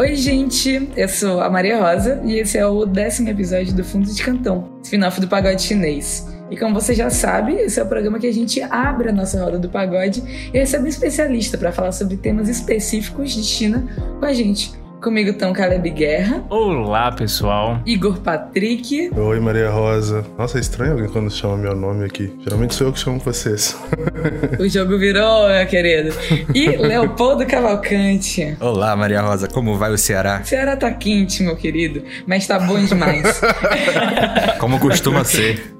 Oi, gente! Eu sou a Maria Rosa e esse é o décimo episódio do Fundo de Cantão, spin-off do pagode chinês. E como você já sabe, esse é o programa que a gente abre a nossa roda do pagode e recebe um especialista para falar sobre temas específicos de China com a gente. Comigo estão Caleb Guerra. Olá, pessoal. Igor Patrick. Oi, Maria Rosa. Nossa, é estranho alguém quando chama meu nome aqui. Geralmente sou eu que chamo vocês. o jogo virou, meu querido. E Leopoldo Cavalcante. Olá, Maria Rosa. Como vai o Ceará? O Ceará tá quente, meu querido, mas tá bom demais. Como costuma ser.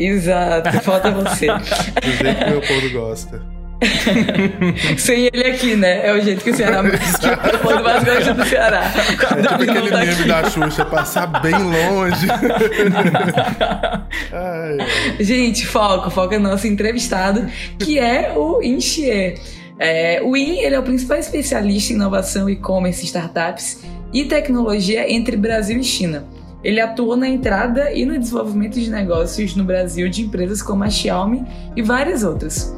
Exato, falta você. Do jeito que o Leopoldo gosta. Sem ele aqui, né? É o jeito que o Ceará que o mais gosta do Ceará. É tipo aquele tá meme da Xuxa, passar bem longe. Ai, Gente, foco, foco é nosso entrevistado, que é o Inxie. É, o IN ele é o principal especialista em inovação, e-commerce, startups e tecnologia entre Brasil e China. Ele atua na entrada e no desenvolvimento de negócios no Brasil de empresas como a Xiaomi e várias outras.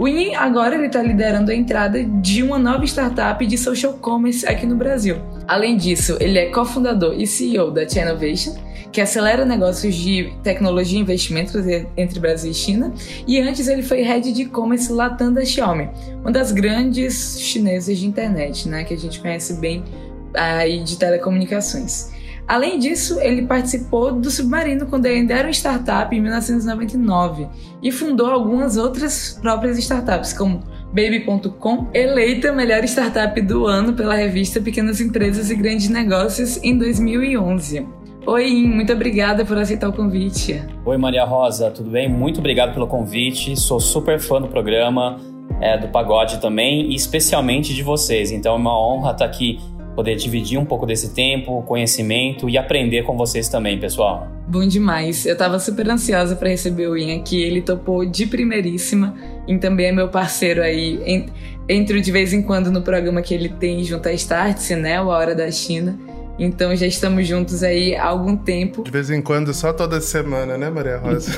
O IN agora ele está liderando a entrada de uma nova startup de social commerce aqui no Brasil. Além disso, ele é cofundador e CEO da Innovation, que acelera negócios de tecnologia e investimentos entre Brasil e China. E antes ele foi head de e-commerce Latam da Xiaomi, uma das grandes chinesas de internet, né, que a gente conhece bem aí de telecomunicações. Além disso, ele participou do Submarino quando ainda era uma startup em 1999 e fundou algumas outras próprias startups, como Baby.com, eleita melhor startup do ano pela revista Pequenas Empresas e Grandes Negócios em 2011. Oi, muito obrigada por aceitar o convite. Oi, Maria Rosa, tudo bem? Muito obrigado pelo convite. Sou super fã do programa, é, do Pagode também, e especialmente de vocês. Então é uma honra estar aqui poder dividir um pouco desse tempo, conhecimento e aprender com vocês também, pessoal. Bom demais. Eu tava super ansiosa para receber o Ian aqui. Ele topou de primeiríssima e também é meu parceiro aí. Entro de vez em quando no programa que ele tem junto a Startse, né? O A Hora da China. Então já estamos juntos aí há algum tempo. De vez em quando, só toda semana, né, Maria Rosa?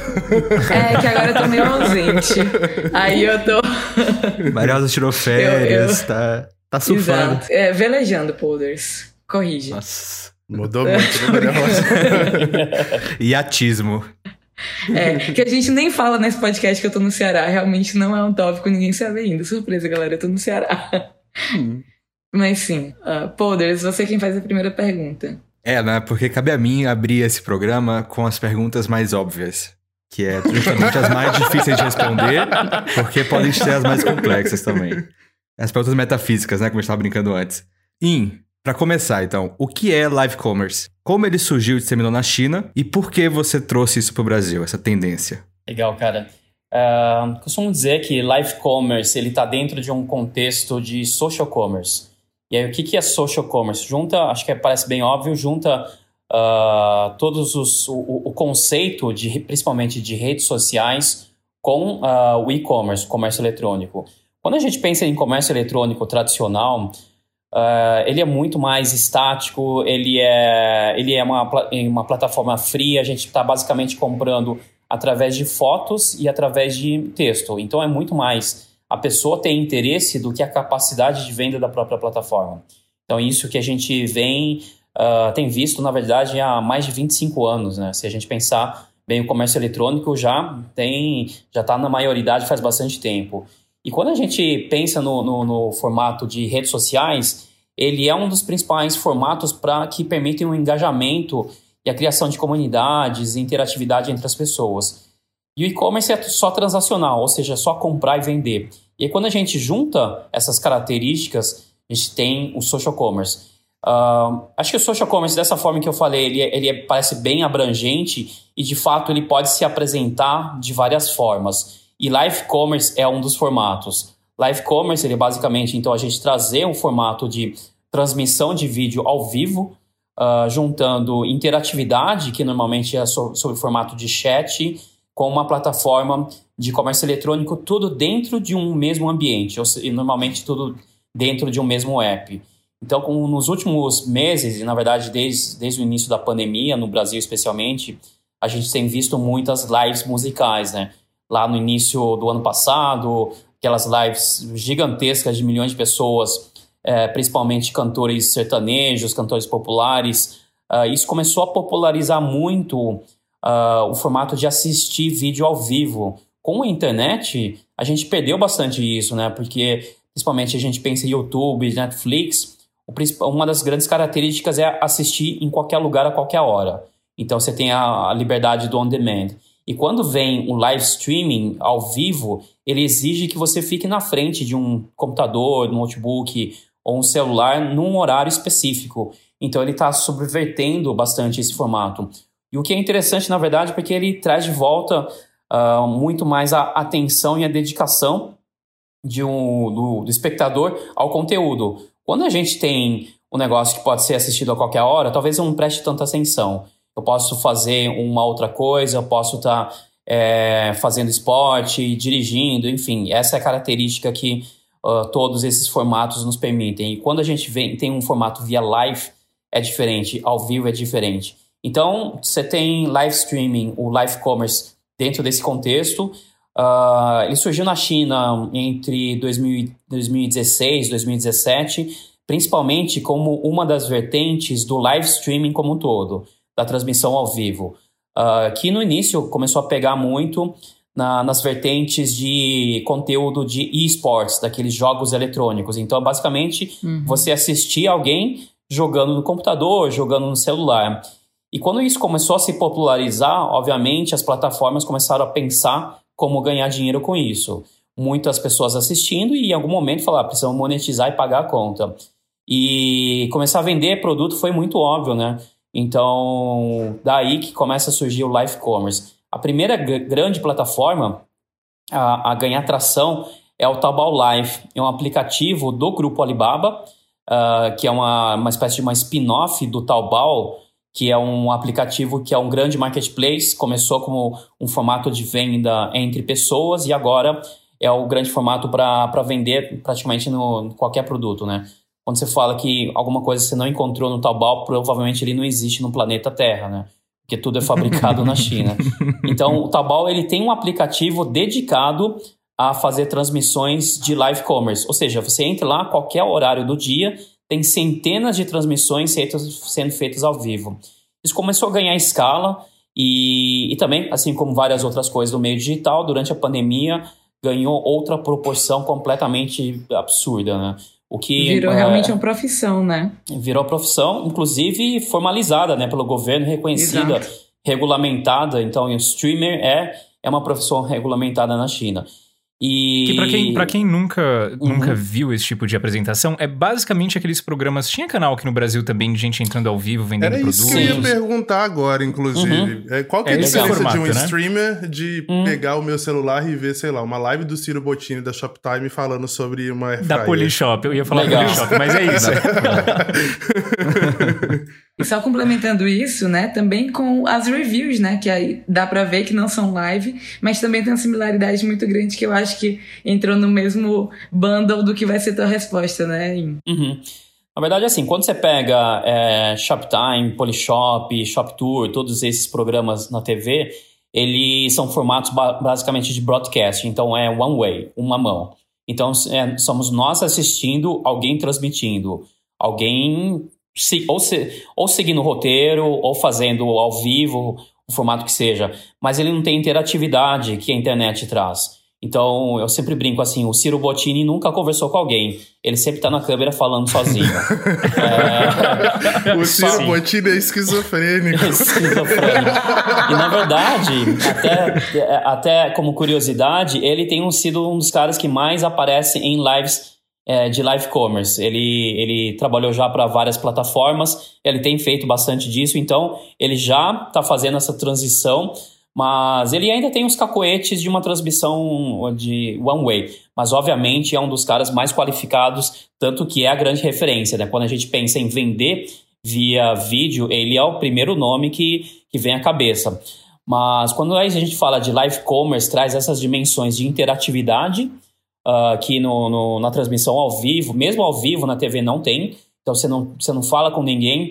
é, que agora eu tô meio ausente. Aí eu tô. Maria Rosa tirou férias, eu, eu... tá? Tá surfando. Exato. É, velejando, Polders. Corrige. Nossa. Mudou muito, né, e atismo. É, que a gente nem fala nesse podcast que eu tô no Ceará. Realmente não é um tópico, ninguém sabe ainda. Surpresa, galera, eu tô no Ceará. Hum. Mas sim, uh, Polders, você é quem faz a primeira pergunta. É, né? Porque cabe a mim abrir esse programa com as perguntas mais óbvias. Que é justamente as mais difíceis de responder, porque podem ser as mais complexas também. As perguntas metafísicas, né? Como a gente estava brincando antes. In, para começar, então, o que é live commerce? Como ele surgiu e disseminou na China? E por que você trouxe isso para o Brasil, essa tendência? Legal, cara. Uh, costumo dizer que live commerce ele está dentro de um contexto de social commerce. E aí, o que, que é social commerce? Junta, acho que parece bem óbvio, junta uh, todos os o, o, conceito de principalmente de redes sociais com uh, o e-commerce, comércio eletrônico. Quando a gente pensa em comércio eletrônico tradicional, uh, ele é muito mais estático, ele é, ele é uma, uma plataforma fria, a gente está basicamente comprando através de fotos e através de texto. Então é muito mais a pessoa tem interesse do que a capacidade de venda da própria plataforma. Então isso que a gente vem, uh, tem visto, na verdade, há mais de 25 anos. Né? Se a gente pensar bem, o comércio eletrônico já tem, já está na maioridade faz bastante tempo. E quando a gente pensa no, no, no formato de redes sociais, ele é um dos principais formatos para que permitem o um engajamento e a criação de comunidades e interatividade entre as pessoas. E o e-commerce é só transacional, ou seja, só comprar e vender. E quando a gente junta essas características, a gente tem o social commerce. Uh, acho que o social commerce, dessa forma que eu falei, ele, ele é, parece bem abrangente e, de fato, ele pode se apresentar de várias formas. E live commerce é um dos formatos. Live commerce, ele é basicamente, então, a gente trazer um formato de transmissão de vídeo ao vivo, uh, juntando interatividade, que normalmente é sob, sob formato de chat, com uma plataforma de comércio eletrônico, tudo dentro de um mesmo ambiente, ou normalmente tudo dentro de um mesmo app. Então, nos últimos meses, e na verdade desde, desde o início da pandemia, no Brasil especialmente, a gente tem visto muitas lives musicais, né? Lá no início do ano passado, aquelas lives gigantescas de milhões de pessoas é, principalmente cantores sertanejos, cantores populares. Uh, isso começou a popularizar muito uh, o formato de assistir vídeo ao vivo. Com a internet, a gente perdeu bastante isso, né? Porque, principalmente, a gente pensa em YouTube, Netflix, uma das grandes características é assistir em qualquer lugar, a qualquer hora. Então, você tem a, a liberdade do on-demand. E quando vem o live streaming ao vivo, ele exige que você fique na frente de um computador, notebook ou um celular num horário específico. Então ele está subvertendo bastante esse formato. E o que é interessante, na verdade, porque ele traz de volta uh, muito mais a atenção e a dedicação de um, do, do espectador ao conteúdo. Quando a gente tem um negócio que pode ser assistido a qualquer hora, talvez não preste tanta atenção. Eu posso fazer uma outra coisa, eu posso estar tá, é, fazendo esporte, dirigindo, enfim, essa é a característica que uh, todos esses formatos nos permitem. E quando a gente vem, tem um formato via live, é diferente, ao vivo é diferente. Então, você tem live streaming, o live commerce dentro desse contexto. Uh, ele surgiu na China entre 2000, 2016 e 2017, principalmente como uma das vertentes do live streaming como um todo, da transmissão ao vivo. Uh, que no início começou a pegar muito na, nas vertentes de conteúdo de esports, daqueles jogos eletrônicos. Então, basicamente, uhum. você assistir alguém jogando no computador, jogando no celular. E quando isso começou a se popularizar, obviamente as plataformas começaram a pensar como ganhar dinheiro com isso. Muitas pessoas assistindo e em algum momento falar, ah, precisamos monetizar e pagar a conta. E começar a vender produto foi muito óbvio, né? Então, daí que começa a surgir o live commerce. A primeira grande plataforma a, a, ganhar tração é o Taobao Live. É um aplicativo do grupo Alibaba, uh, que é uma, uma espécie de uma spin-off do Taobao, que é um aplicativo que é um grande marketplace. Começou como um formato de venda entre pessoas e agora é o grande formato para vender praticamente no qualquer produto, né? Quando você fala que alguma coisa você não encontrou no Taobao, provavelmente ele não existe no planeta Terra, né? porque tudo é fabricado na China. Então, o Taobao ele tem um aplicativo dedicado a fazer transmissões de live commerce, ou seja, você entra lá a qualquer horário do dia, tem centenas de transmissões sendo feitas ao vivo. Isso começou a ganhar escala e, e também, assim como várias outras coisas do meio digital, durante a pandemia ganhou outra proporção completamente absurda, né? O que virou é, realmente uma profissão, né? Virou profissão, inclusive formalizada, né, pelo governo, reconhecida, Exato. regulamentada. Então, o streamer é é uma profissão regulamentada na China. E... Que pra quem, pra quem nunca, uhum. nunca viu esse tipo de apresentação, é basicamente aqueles programas. Tinha canal aqui no Brasil também de gente entrando ao vivo, vendendo Era produtos. Isso que eu ia perguntar agora, inclusive. Uhum. É, qual que é, é a diferença formato, de um né? streamer de uhum. pegar o meu celular e ver, sei lá, uma live do Ciro Bottini da Shoptime falando sobre uma Da Polishop, eu ia falar Legal. Polishop, mas é isso. Só complementando isso, né, também com as reviews, né, que aí dá para ver que não são live, mas também tem uma similaridade muito grande que eu acho que entrou no mesmo bundle do que vai ser tua resposta, né? Uhum. Na verdade, assim, quando você pega é, Shoptime, Polishop, ShopTour, todos esses programas na TV, eles são formatos basicamente de broadcast, então é one way, uma mão. Então é, somos nós assistindo alguém transmitindo, alguém se, ou, se, ou seguindo o roteiro, ou fazendo ao vivo, o formato que seja. Mas ele não tem interatividade que a internet traz. Então, eu sempre brinco assim, o Ciro Bottini nunca conversou com alguém. Ele sempre tá na câmera falando sozinho. é... O Ciro Só... Bottini é esquizofrênico. É esquizofrênico. E, na verdade, até, até como curiosidade, ele tem sido um dos caras que mais aparece em lives é, de live commerce. Ele, ele trabalhou já para várias plataformas, ele tem feito bastante disso, então ele já está fazendo essa transição, mas ele ainda tem os cacoetes de uma transmissão de one way. Mas obviamente é um dos caras mais qualificados, tanto que é a grande referência. Né? Quando a gente pensa em vender via vídeo, ele é o primeiro nome que, que vem à cabeça. Mas quando a gente fala de live commerce, traz essas dimensões de interatividade uh, aqui no, no, na transmissão ao vivo, mesmo ao vivo na TV não tem, então você não, você não fala com ninguém.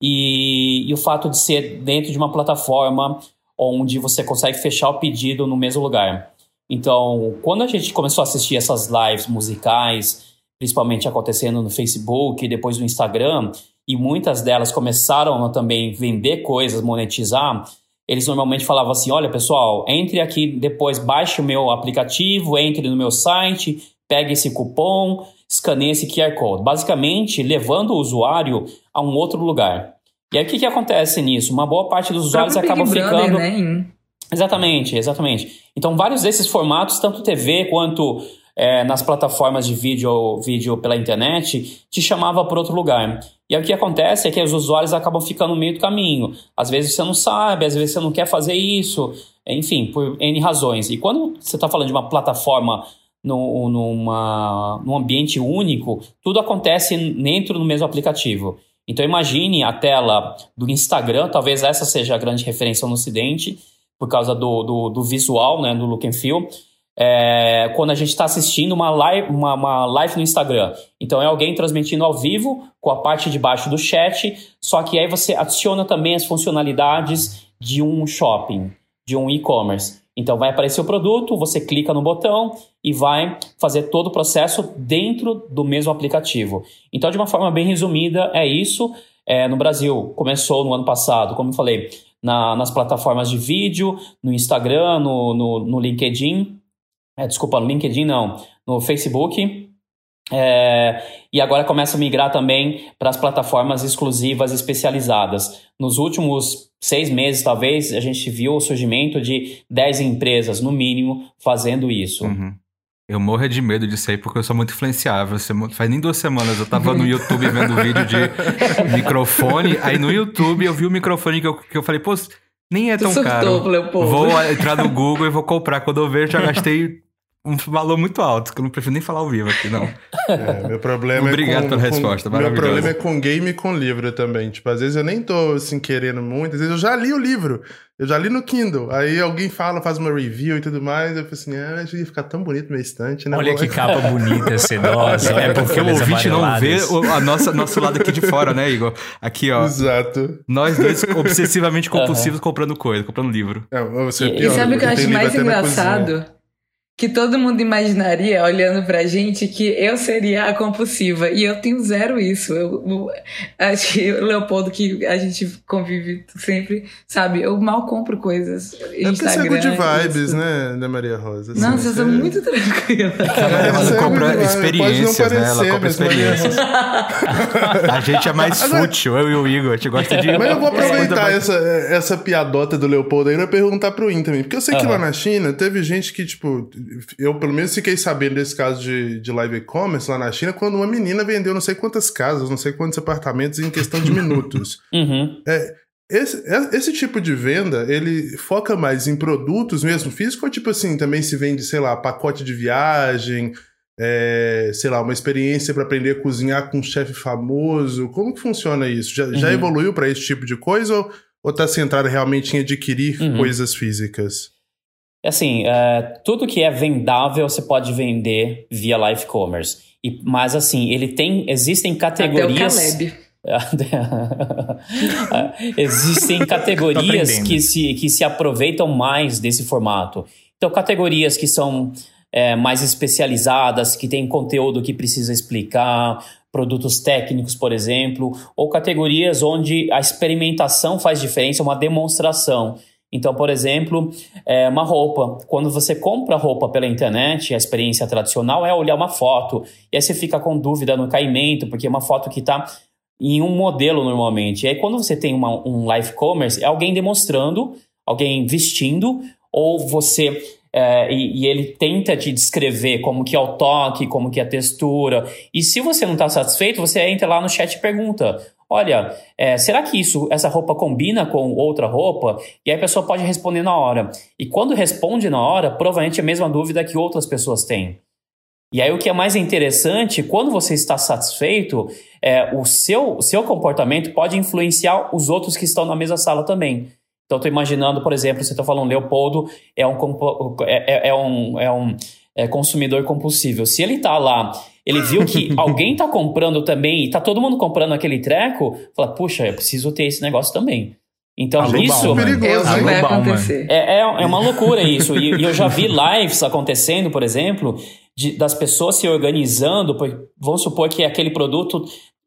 E, e o fato de ser dentro de uma plataforma onde você consegue fechar o pedido no mesmo lugar. Então, quando a gente começou a assistir essas lives musicais, principalmente acontecendo no Facebook e depois no Instagram, e muitas delas começaram a também vender coisas, monetizar, eles normalmente falavam assim: olha, pessoal, entre aqui depois, baixe o meu aplicativo, entre no meu site, pegue esse cupom, escaneie esse QR Code. Basicamente, levando o usuário a um outro lugar. E aí, o que, que acontece nisso? Uma boa parte dos usuários acabam ficando. Né? Exatamente, exatamente. Então, vários desses formatos, tanto TV quanto é, nas plataformas de vídeo, vídeo pela internet, te chamava para outro lugar. E o que acontece é que os usuários acabam ficando no meio do caminho. Às vezes você não sabe, às vezes você não quer fazer isso, enfim, por N razões. E quando você está falando de uma plataforma no, numa, num ambiente único, tudo acontece dentro do mesmo aplicativo. Então imagine a tela do Instagram, talvez essa seja a grande referência no Ocidente, por causa do, do, do visual, né, do look and feel é, quando a gente está assistindo uma live, uma, uma live no Instagram. Então é alguém transmitindo ao vivo com a parte de baixo do chat, só que aí você adiciona também as funcionalidades de um shopping, de um e-commerce. Então vai aparecer o produto, você clica no botão e vai fazer todo o processo dentro do mesmo aplicativo. Então, de uma forma bem resumida, é isso. É, no Brasil, começou no ano passado, como eu falei, na, nas plataformas de vídeo, no Instagram, no, no, no LinkedIn, é, desculpa, no LinkedIn não, no Facebook. É, e agora começa a migrar também para as plataformas exclusivas especializadas. Nos últimos seis meses, talvez, a gente viu o surgimento de 10 empresas, no mínimo, fazendo isso. Uhum. Eu morro de medo disso aí porque eu sou muito influenciável. Faz nem duas semanas eu tava no YouTube vendo vídeo de microfone. Aí no YouTube eu vi o microfone que eu, que eu falei, pô, nem é tão caro. Vou entrar no Google e vou comprar. Quando eu ver, já gastei um valor muito alto, que eu não prefiro nem falar ao vivo aqui, não. É, meu problema Obrigado é com, pela resposta, com, Meu problema é com game e com livro também. Tipo, às vezes eu nem tô, assim, querendo muito. Às vezes eu já li o livro. Eu já li no Kindle. Aí alguém fala, faz uma review e tudo mais. Eu falo assim, ah, acho que ia ficar tão bonito meu estante, né? Olha que capa bonita, sedosa. É porque o ouvinte não vê o a nossa, nosso lado aqui de fora, né, Igor? Aqui, ó. Exato. Nós dois obsessivamente compulsivos uhum. comprando coisa, comprando livro. É, você, e, pior, e sabe o que eu acho mais engraçado? Que todo mundo imaginaria, olhando pra gente, que eu seria a compulsiva. E eu tenho zero isso. Eu, eu acho que o Leopoldo, que a gente convive sempre, sabe? Eu mal compro coisas. É porque você é good vibes, né, da Maria Rosa? Assim, Nossa, eu sou muito tranquila. Ela, ela compra experiências, né? Ela compra experiências. a gente é mais Agora, fútil, eu e o Igor. A gente gosta de. Mas eu vou aproveitar essa, essa piadota do Leopoldo aí pra perguntar pro In também. Porque eu sei que lá na China teve gente que, tipo eu pelo menos fiquei sabendo desse caso de, de live e-commerce lá na China, quando uma menina vendeu não sei quantas casas, não sei quantos apartamentos em questão de minutos. uhum. é, esse, é, esse tipo de venda, ele foca mais em produtos mesmo físicos ou tipo assim, também se vende, sei lá, pacote de viagem, é, sei lá, uma experiência para aprender a cozinhar com um chefe famoso? Como que funciona isso? Já, uhum. já evoluiu para esse tipo de coisa ou, ou tá centrado realmente em adquirir uhum. coisas físicas? Assim, é, tudo que é vendável você pode vender via live commerce. E, mas assim, ele tem. Existem categorias. existem categorias que se, que se aproveitam mais desse formato. Então, categorias que são é, mais especializadas, que tem conteúdo que precisa explicar, produtos técnicos, por exemplo, ou categorias onde a experimentação faz diferença, uma demonstração. Então, por exemplo, é uma roupa. Quando você compra roupa pela internet, a experiência tradicional é olhar uma foto. E aí você fica com dúvida no caimento, porque é uma foto que está em um modelo normalmente. E aí, quando você tem uma, um live commerce, é alguém demonstrando, alguém vestindo, ou você. É, e, e, ele tenta te descrever como que é o toque, como que é a textura. E se você não está satisfeito, você entra lá no chat e pergunta: olha, é, será que isso, essa roupa combina com outra roupa? E aí a pessoa pode responder na hora. E quando responde na hora, provavelmente é a mesma dúvida que outras pessoas têm. E aí o que é mais interessante, quando você está satisfeito, é, o, seu, o seu comportamento pode influenciar os outros que estão na mesma sala também. Então, estou imaginando, por exemplo, você está falando, Leopoldo é um, é, é, é um, é um é, consumidor compulsivo. Se ele está lá ele viu que alguém tá comprando também e tá todo mundo comprando aquele treco, fala, puxa, eu preciso ter esse negócio também. Então, Alô, isso é perigoso, é, vai acontecer. É, é, é, uma loucura isso. E, e, eu já vi lives acontecendo, por exemplo, de, das pessoas se organizando, vamos supor que aquele produto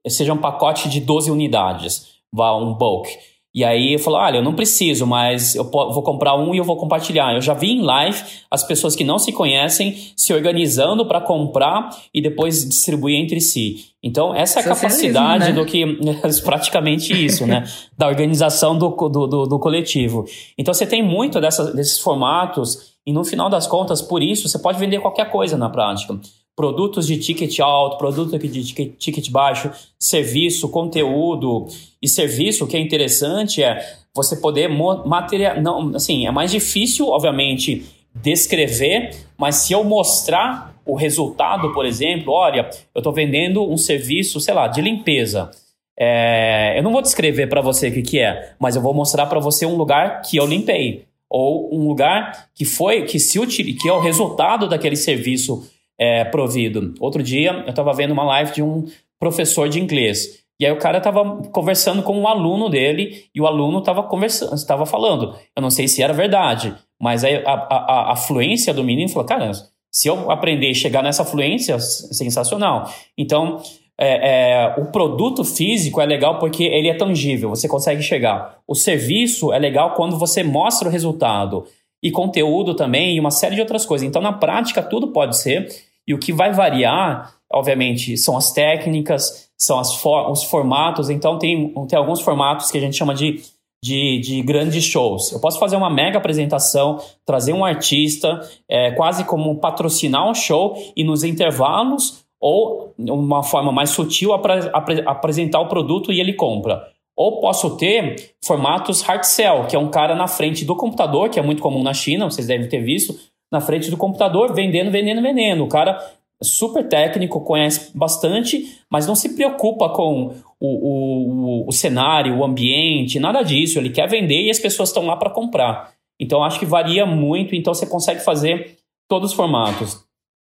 seja um pacote de 12 unidades, um bulk. E aí eu falo, olha, eu não preciso, mas eu vou comprar um e eu vou compartilhar. Eu já vi em live as pessoas que não se conhecem se organizando para comprar e depois distribuir entre si. Então, essa é a capacidade né? do que. praticamente isso, né? Da organização do, do, do, do coletivo. Então, você tem muito dessa, desses formatos, e no final das contas, por isso, você pode vender qualquer coisa na prática produtos de ticket alto, produto de ticket, baixo, serviço, conteúdo e serviço. O que é interessante é você poder material, não, assim, é mais difícil, obviamente, descrever, mas se eu mostrar o resultado, por exemplo, olha, eu estou vendendo um serviço, sei lá, de limpeza. É, eu não vou descrever para você o que, que é, mas eu vou mostrar para você um lugar que eu limpei ou um lugar que foi que se que é o resultado daquele serviço é, provido. Outro dia eu estava vendo uma live de um professor de inglês. E aí o cara estava conversando com um aluno dele e o aluno estava conversando, estava falando. Eu não sei se era verdade, mas aí a, a, a fluência do menino falou, cara, se eu aprender e chegar nessa fluência, sensacional. Então, é, é, o produto físico é legal porque ele é tangível, você consegue chegar. O serviço é legal quando você mostra o resultado e conteúdo também e uma série de outras coisas. Então, na prática, tudo pode ser. E o que vai variar, obviamente, são as técnicas, são as for os formatos. Então, tem, tem alguns formatos que a gente chama de, de, de grandes shows. Eu posso fazer uma mega apresentação, trazer um artista, é, quase como patrocinar um show e nos intervalos ou uma forma mais sutil apre apresentar o produto e ele compra. Ou posso ter formatos hard sell, que é um cara na frente do computador, que é muito comum na China, vocês devem ter visto, na frente do computador, vendendo, vendendo, vendendo. O cara é super técnico, conhece bastante, mas não se preocupa com o, o, o cenário, o ambiente, nada disso. Ele quer vender e as pessoas estão lá para comprar. Então, acho que varia muito, então você consegue fazer todos os formatos.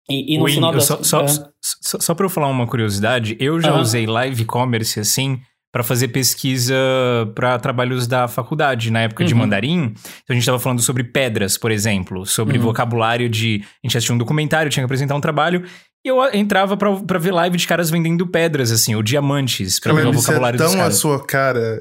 E, e no final das... Só, só, é. só, só para eu falar uma curiosidade, eu já uhum. usei live commerce assim para fazer pesquisa para trabalhos da faculdade, na época uhum. de mandarim. Então a gente estava falando sobre pedras, por exemplo, sobre uhum. vocabulário de. A gente assistiu um documentário, tinha que apresentar um trabalho. E eu entrava pra, pra ver live de caras vendendo pedras, assim, ou diamantes, pra ver o vocabulário é tão dos caras. a sua cara.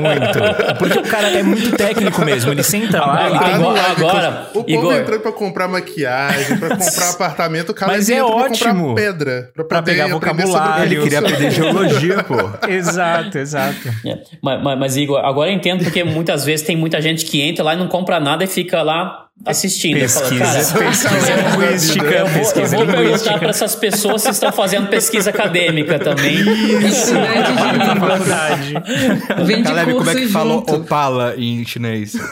muito. Porque o cara é muito técnico mesmo. Ele senta lá, ele tem... Agora, agora o povo Igor. entrou pra comprar maquiagem, pra comprar apartamento, o cara Mas é ótimo. pra comprar pedra. Pra, pra pegar vocabulário. Ele queria aprender geologia, pô. exato, exato. É. Mas, mas, mas, Igor, agora eu entendo porque muitas vezes tem muita gente que entra lá e não compra nada e fica lá assistindo. Pesquisa, falo, pesquisa linguística. Eu vou, pesquisa eu vou perguntar para essas pessoas se estão fazendo pesquisa acadêmica também. Isso, né? De faculdade. Vem de Caleb, como é que junto. fala opala em chinês?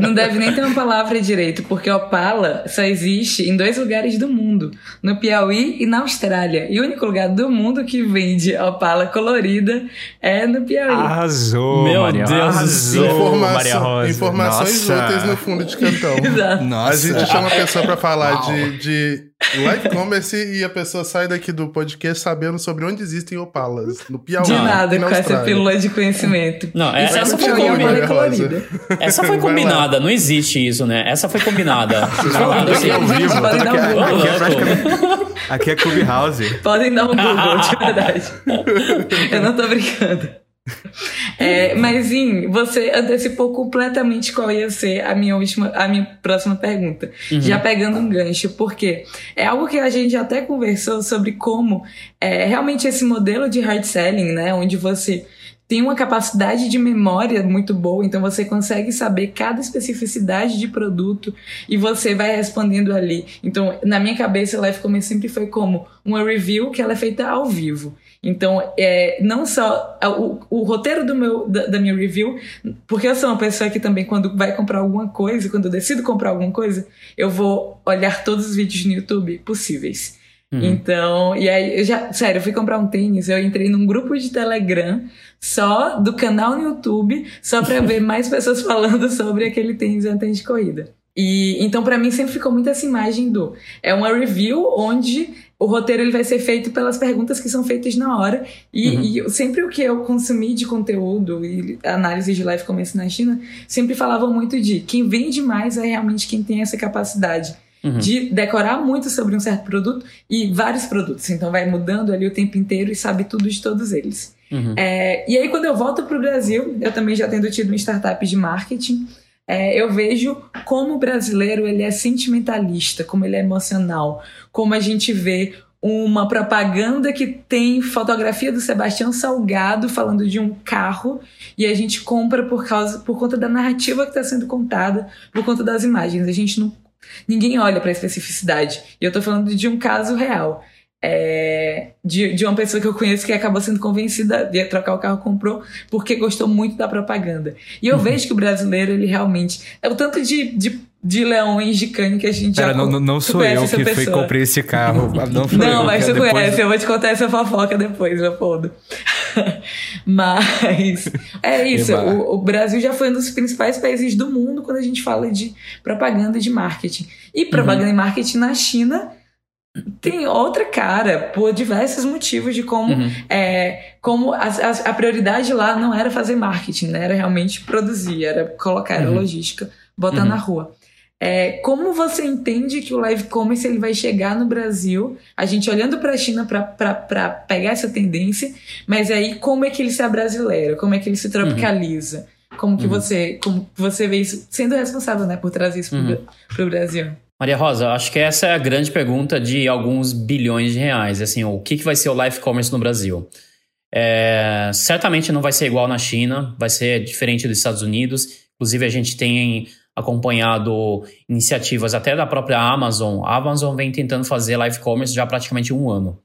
Não deve nem ter uma palavra direito, porque opala só existe em dois lugares do mundo, no Piauí e na Austrália. E o único lugar do mundo que vende opala colorida é no Piauí. Arrasou, Meu Maria. Deus Arrasou, Informação, Maria Rosa. Informações Nossa. úteis no fundo de cantão. Exato. A gente chama a pessoa pra falar de, de live commerce e a pessoa sai daqui do podcast sabendo sobre onde existem opalas. No Piauí. De nada na com essa pílula de conhecimento. Não, Isso essa é foi combinada. Essa foi combinada, não existe isso, né? Essa foi combinada. Vocês falaram Aqui assim, é ao vivo, um é- é praticamente- Aqui é Clubhouse. Podem dar um Google, de verdade. Eu não tô brincando. É, mas, Zin, você antecipou completamente qual ia ser a minha última, a minha próxima pergunta. Já pegando um gancho, porque é algo que a gente até conversou sobre como é, realmente esse modelo de hard selling, né? Onde você tem uma capacidade de memória muito boa, então você consegue saber cada especificidade de produto e você vai respondendo ali. Então, na minha cabeça, Life Commerce sempre foi como uma review que ela é feita ao vivo. Então, é, não só a- o, o roteiro do meu, da, da minha review, porque eu sou uma pessoa que também, quando vai comprar alguma coisa, quando eu decido comprar alguma coisa, eu vou olhar todos os vídeos no YouTube possíveis. Então, e aí, eu já, sério, eu fui comprar um tênis, eu entrei num grupo de Telegram só do canal no YouTube, só pra ver mais pessoas falando sobre aquele tênis, tênis de corrida. E então, pra mim, sempre ficou muito essa imagem do. É uma review onde o roteiro ele vai ser feito pelas perguntas que são feitas na hora. E, e sempre o que eu consumi de conteúdo e análise de live commerce na China, sempre falavam muito de quem vende mais é realmente quem tem essa capacidade uhum. de decorar muito sobre um certo produto e vários produtos. Então vai mudando ali o tempo inteiro e sabe tudo de todos eles. Uhum. É, e aí, quando eu volto para o Brasil, eu também já tendo tido uma startup de marketing, é, eu vejo como o brasileiro ele é sentimentalista, como ele é emocional, como a gente vê uma propaganda que tem fotografia do Sebastião Salgado falando de um carro e a gente compra por causa por conta da narrativa que está sendo contada, por conta das imagens. A gente não ninguém olha para a especificidade. E eu estou falando de um caso real é, de, de uma pessoa que eu conheço que acabou sendo convencida de trocar o carro, comprou, porque gostou muito da propaganda. E eu uhum. vejo que o brasileiro, ele realmente. É o tanto de, de, de leões de cane que a gente Pera, já Não, não sou eu que fui comprei esse carro. Não, não eu, mas tu depois... conhece, eu vou te contar essa fofoca depois, Leopoldo. mas é isso. O, o, Brasil já foi um dos principais países do mundo quando a gente fala de propaganda e de marketing. E propaganda uhum. e marketing na China tem outra cara por diversos motivos de como uhum. é, como a, a, a, prioridade lá não era fazer marketing, né? Era realmente produzir, era colocar uhum. a logística, botar uhum. na rua. É, como você entende que o live commerce ele vai chegar no Brasil? A gente olhando para a China para pegar essa tendência, mas aí como é que ele se abrasileira? Como é que ele se tropicaliza? Como que uhum. você como você vê isso sendo responsável, né, por trazer isso para o uhum. Brasil? Maria Rosa, acho que essa é a grande pergunta de alguns bilhões de reais. Assim, o que, que vai ser o live commerce no Brasil? É, certamente não vai ser igual na China, vai ser diferente dos Estados Unidos. Inclusive, a gente tem acompanhado iniciativas até da própria Amazon. A Amazon vem tentando fazer live commerce já há praticamente um ano.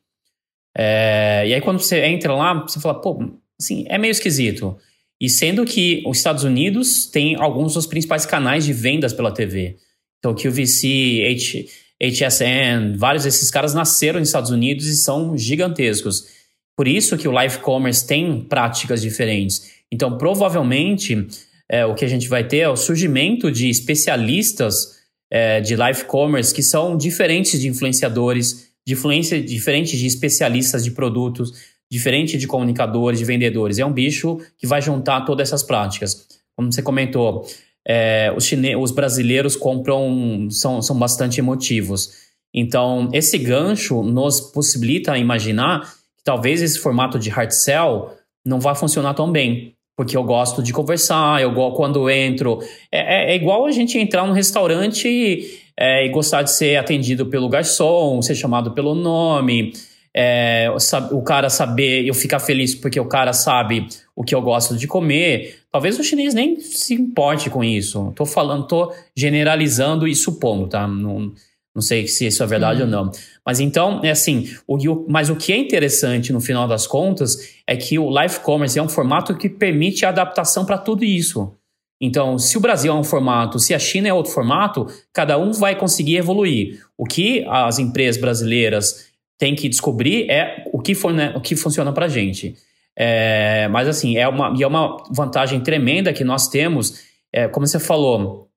É, e aí, quando você entra lá, você fala, pô, assim, é meio esquisito. E sendo que os Estados Unidos tem alguns dos principais canais de vendas pela TV. Então, QVC, H, HSN, vários desses caras nasceram nos Estados Unidos e são gigantescos. Por isso que o live commerce tem práticas diferentes. Então, provavelmente, é, o que a gente vai ter é o surgimento de especialistas é, de live commerce que são diferentes de influenciadores, diferentes de especialistas de produtos, diferente de comunicadores, de vendedores. É um bicho que vai juntar todas essas práticas. Como você comentou, é, os, chine... os brasileiros compram, são, são bastante emotivos. Então, esse gancho nos possibilita imaginar que talvez esse formato de hard sell não vá funcionar tão bem. Porque eu gosto de conversar, eu gosto quando entro. É, é, é igual a gente entrar num restaurante e, é, e gostar de ser atendido pelo garçom, ser chamado pelo nome é, o cara saber, eu ficar feliz porque o cara sabe o que eu gosto de comer, talvez o chinês nem se importe com isso. Tô falando, tô generalizando e supondo, tá? Não, não sei se isso é verdade uhum. ou não. Mas então, é assim, o, mas o que é interessante no final das contas é que o live commerce é um formato que permite adaptação para tudo isso. Então, se o Brasil é um formato, se a China é outro formato, cada um vai conseguir evoluir. O que as empresas brasileiras tem que descobrir é o que, for, né, o que funciona para a gente. É, mas assim, é uma, e é uma vantagem tremenda que nós temos, é, como você falou,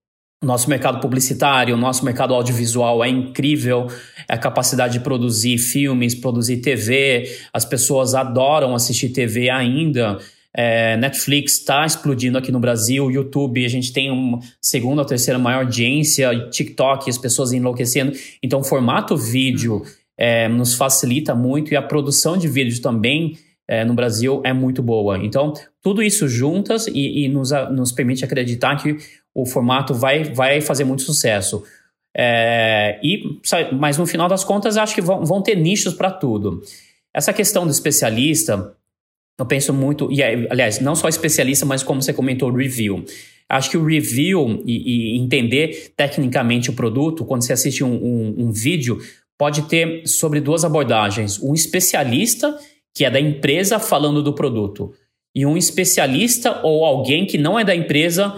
nosso mercado publicitário, nosso mercado audiovisual é incrível, a capacidade de produzir filmes, produzir TV, as pessoas adoram assistir TV ainda. É, Netflix está explodindo aqui no Brasil, YouTube, a gente tem uma segunda ou terceira maior audiência, TikTok, as pessoas enlouquecendo. Então, o formato vídeo. É, nos facilita muito e a produção de vídeos também é, no Brasil é muito boa. Então, tudo isso juntas e, e nos, nos, permite acreditar que o formato vai, vai fazer muito sucesso. É, e, mas no final das contas, acho que vão, vão ter nichos para tudo. Essa questão do especialista, eu penso muito, e aliás, não só especialista, mas como você comentou, review. Acho que o review e, e entender tecnicamente o produto, quando você assiste um, um, um vídeo, pode ter sobre duas abordagens: um especialista, que é da empresa falando do produto, e um especialista ou alguém que não é da empresa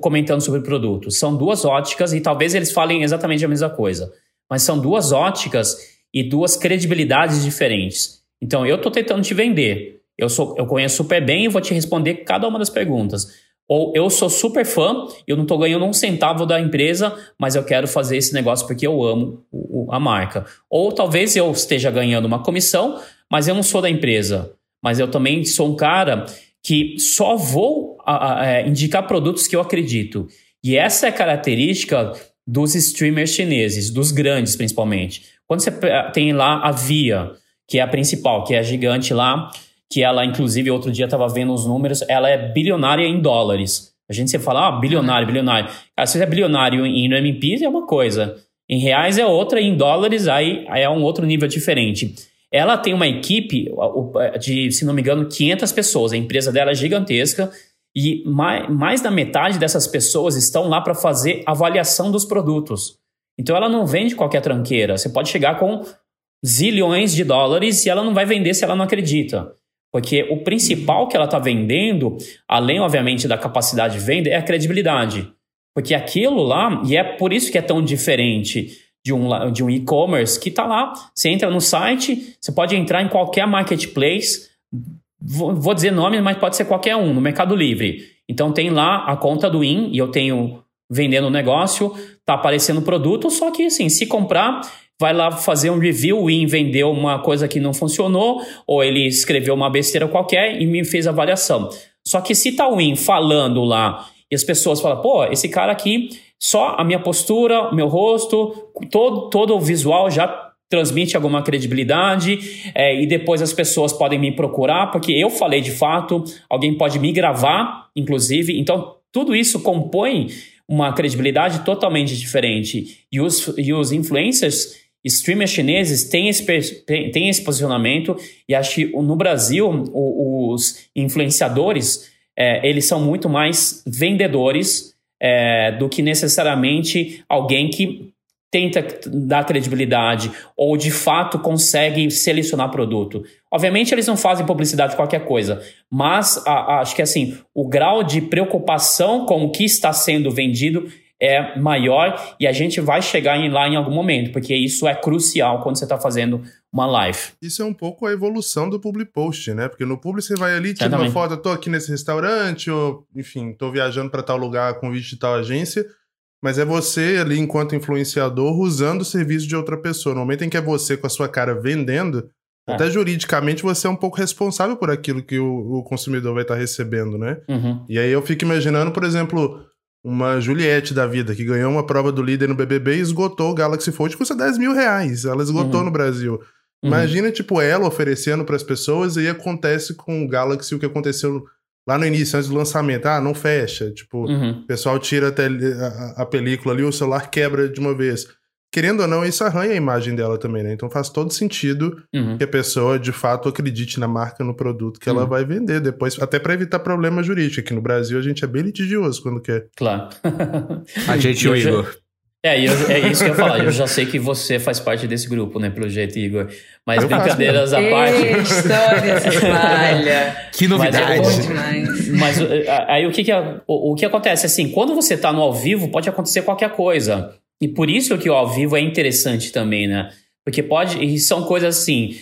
comentando sobre o produto. São duas óticas e talvez eles falem exatamente a mesma coisa, mas são duas óticas e duas credibilidades diferentes. Então eu estou tentando te vender. Eu, sou, eu conheço super bem e vou te responder cada uma das perguntas. Ou eu sou super fã, eu não estou ganhando um centavo da empresa, mas eu quero fazer esse negócio porque eu amo a marca. Ou talvez eu esteja ganhando uma comissão, mas eu não sou da empresa. Mas eu também sou um cara que só vou a, a, é, indicar produtos que eu acredito. E essa é a característica dos streamers chineses, dos grandes principalmente. Quando você tem lá a Via, que é a principal, que é a gigante lá, que ela, inclusive, outro dia estava vendo os números, ela é bilionária em dólares. A gente sempre fala, ah, bilionário, bilionário. Se você é bilionário em, no MP é uma coisa. Em reais é outra, em dólares aí, aí é um outro nível diferente. Ela tem uma equipe de, se não me engano, 500 pessoas. A empresa dela é gigantesca e mais, mais da metade dessas pessoas estão lá para fazer avaliação dos produtos. Então ela não vende qualquer tranqueira. Você pode chegar com zilhões de dólares e ela não vai vender se ela não acredita. Porque o principal que ela está vendendo, além, obviamente, da capacidade de venda, é a credibilidade. Porque aquilo lá, e é por isso que é tão diferente de um, de um e-commerce, que está lá, você entra no site, você pode entrar em qualquer marketplace, vou, vou dizer nome, mas pode ser qualquer um, no Mercado Livre. Então tem lá a conta do IN, e eu tenho vendendo o negócio, tá aparecendo o produto, só que assim, se comprar, vai lá fazer um review, IN vendeu uma coisa que não funcionou, ou ele escreveu uma besteira qualquer e me fez avaliação. Só que se tá o IN falando lá e as pessoas falam, pô, esse cara aqui, só a minha postura, meu rosto, todo, todo o visual já transmite alguma credibilidade é, e depois as pessoas podem me procurar porque eu falei de fato, alguém pode me gravar, inclusive. Então, tudo isso compõe uma credibilidade totalmente diferente. E os, e os influencers, streamers chineses, têm esse, têm esse posicionamento e acho que no Brasil os influenciadores, é, eles são muito mais vendedores é, do que necessariamente alguém que tenta dar credibilidade ou de fato consegue selecionar produto. Obviamente eles não fazem publicidade de qualquer coisa, mas a, a, acho que assim o grau de preocupação com o que está sendo vendido é maior e a gente vai chegar em, lá em algum momento, porque isso é crucial quando você está fazendo uma live. Isso é um pouco a evolução do public post, né? Porque no public você vai ali, tira uma foto, tô aqui nesse restaurante, ou enfim, tô viajando para tal lugar com vídeo de tal agência mas é você ali, enquanto influenciador, usando o serviço de outra pessoa. No momento em que é você com a sua cara vendendo, é. até juridicamente você é um pouco responsável por aquilo que o, o consumidor vai estar recebendo, né? Uhum. E aí eu fico imaginando, por exemplo, uma Juliette da vida, que ganhou uma prova do líder no BBB e esgotou o Galaxy Fold, custa 10 mil reais. Ela esgotou uhum. no Brasil. Uhum. Imagina, tipo, ela oferecendo para as pessoas e acontece com o Galaxy o que aconteceu lá no início, antes do lançamento, ah, não fecha. Tipo, uhum. o pessoal tira a, a, película ali, o celular quebra de uma vez. Querendo ou não, isso arranha a imagem dela também, né? Então faz todo sentido uhum. que a pessoa de fato acredite na marca, no produto que uhum. ela vai vender depois, até para evitar problema jurídico. Aqui no Brasil a gente é bem litigioso quando quer. Claro. a gente e o Igor. É, eu, é isso que eu ia falar. Eu já sei que você faz parte desse grupo, né, pelo jeito, Igor. Mas eu brincadeiras à parte. história se espalha. que novidade. Mas, mas aí o que, que, o, o que acontece? Assim, quando você está no ao vivo, pode acontecer qualquer coisa. E por isso que o ao vivo é interessante também, né? Porque pode. E são coisas assim,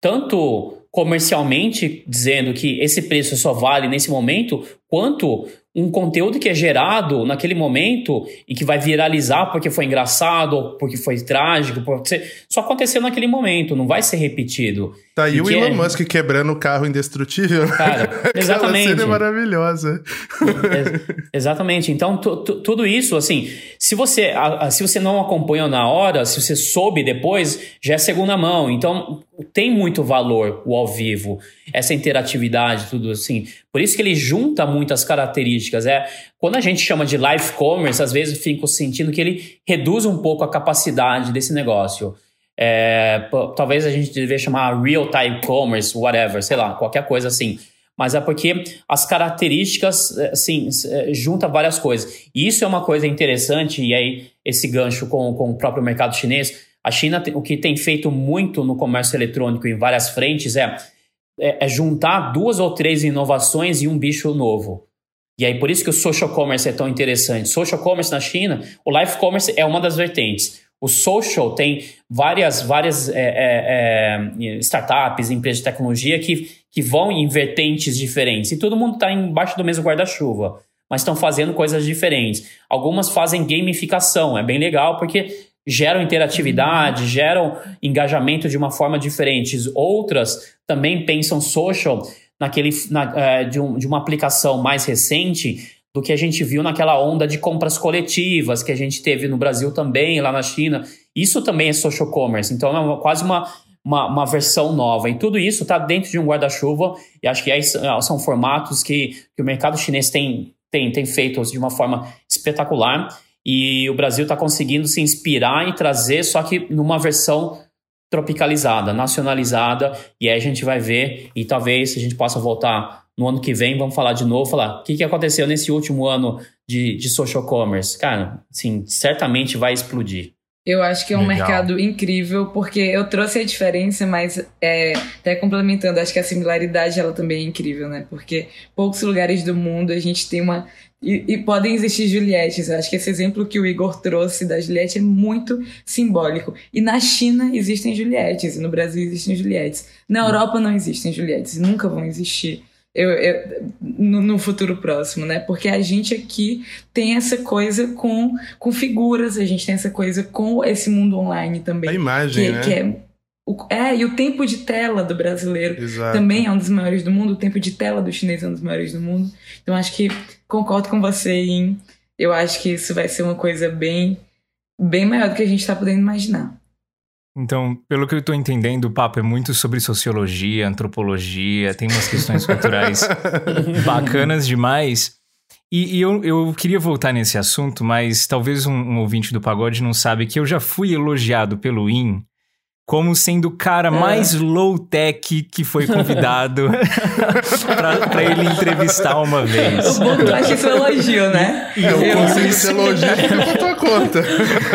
tanto comercialmente, dizendo que esse preço só vale nesse momento, quanto um conteúdo que é gerado naquele momento e que vai viralizar porque foi engraçado, ou porque foi trágico, porque só aconteceu naquele momento, não vai ser repetido. Tá aí o Elon é... Musk quebrando o carro indestrutível. Cara, exatamente. cena é maravilhosa. É, exatamente. Então, tudo isso, assim, se você, a, a, se você não acompanhou na hora, se você soube depois, já é segunda mão. Então, tem muito valor o ao vivo, essa interatividade, tudo assim. Por isso que ele junta muitas características. É, quando a gente chama de live commerce, às vezes eu fico sentindo que ele reduz um pouco a capacidade desse negócio. É, talvez a gente deveria chamar real-time commerce, whatever, sei lá, qualquer coisa assim. Mas é porque as características, assim, junta várias coisas. E isso é uma coisa interessante, e aí esse gancho com, com o próprio mercado chinês. A China, o que tem feito muito no comércio eletrônico em várias frentes é é, é juntar duas ou três inovações e um bicho novo. E aí, por isso que o social commerce é tão interessante. Social commerce na China, o life commerce é uma das vertentes. O social tem várias, várias é, é, é, startups, empresas de tecnologia que, que vão em vertentes diferentes. E todo mundo está embaixo do mesmo guarda-chuva, mas estão fazendo coisas diferentes. Algumas fazem gamificação, é bem legal porque geram interatividade, geram engajamento de uma forma diferente. Outras também pensam social naquele na, é, de, um, de uma aplicação mais recente do que a gente viu naquela onda de compras coletivas que a gente teve no Brasil também, lá na China. Isso também é social commerce. Então, é uma, quase uma, uma, uma, versão nova. E tudo isso está dentro de um guarda-chuva. E acho que aí são formatos que, que o mercado chinês tem, tem, tem feito de uma forma espetacular. E o Brasil está conseguindo se inspirar e trazer, só que numa versão tropicalizada, nacionalizada. E aí a gente vai ver, e talvez a gente possa voltar no ano que vem, vamos falar de novo, falar o que, que aconteceu nesse último ano de, de social commerce. Cara, assim, certamente vai explodir. Eu acho que é um Legal. mercado incrível, porque eu trouxe a diferença, mas é, até complementando, acho que a similaridade ela também é incrível, né? Porque poucos lugares do mundo a gente tem uma. E, e podem existir Juliettes. Eu acho que esse exemplo que o Igor trouxe da Juliette é muito simbólico. E na China existem Juliettes, e no Brasil existem Juliettes. Na Europa não existem Juliettes, nunca vão existir eu, eu no, no, futuro próximo, né? Porque a gente aqui tem essa coisa com, com figuras, a gente tem essa coisa com esse mundo online também. A imagem, que, né? Que é, o, é, e o tempo de tela do brasileiro Exato. também é um dos maiores do mundo, o tempo de tela do chinês é um dos maiores do mundo. Então acho que concordo com você em eu acho que isso vai ser uma coisa bem bem maior do que a gente está podendo imaginar. Então, pelo que eu estou entendendo, o papo é muito sobre sociologia, antropologia, tem umas questões culturais bacanas demais. E, e eu, eu, queria voltar nesse assunto, mas talvez um, um, ouvinte do pagode não sabe que eu já fui elogiado pelo IN como sendo o cara é. mais low-tech que foi convidado pra, ele entrevistar uma vez. O bom que tu acha isso elogio, né? E eu, eu consigo esse elogio por tua conta.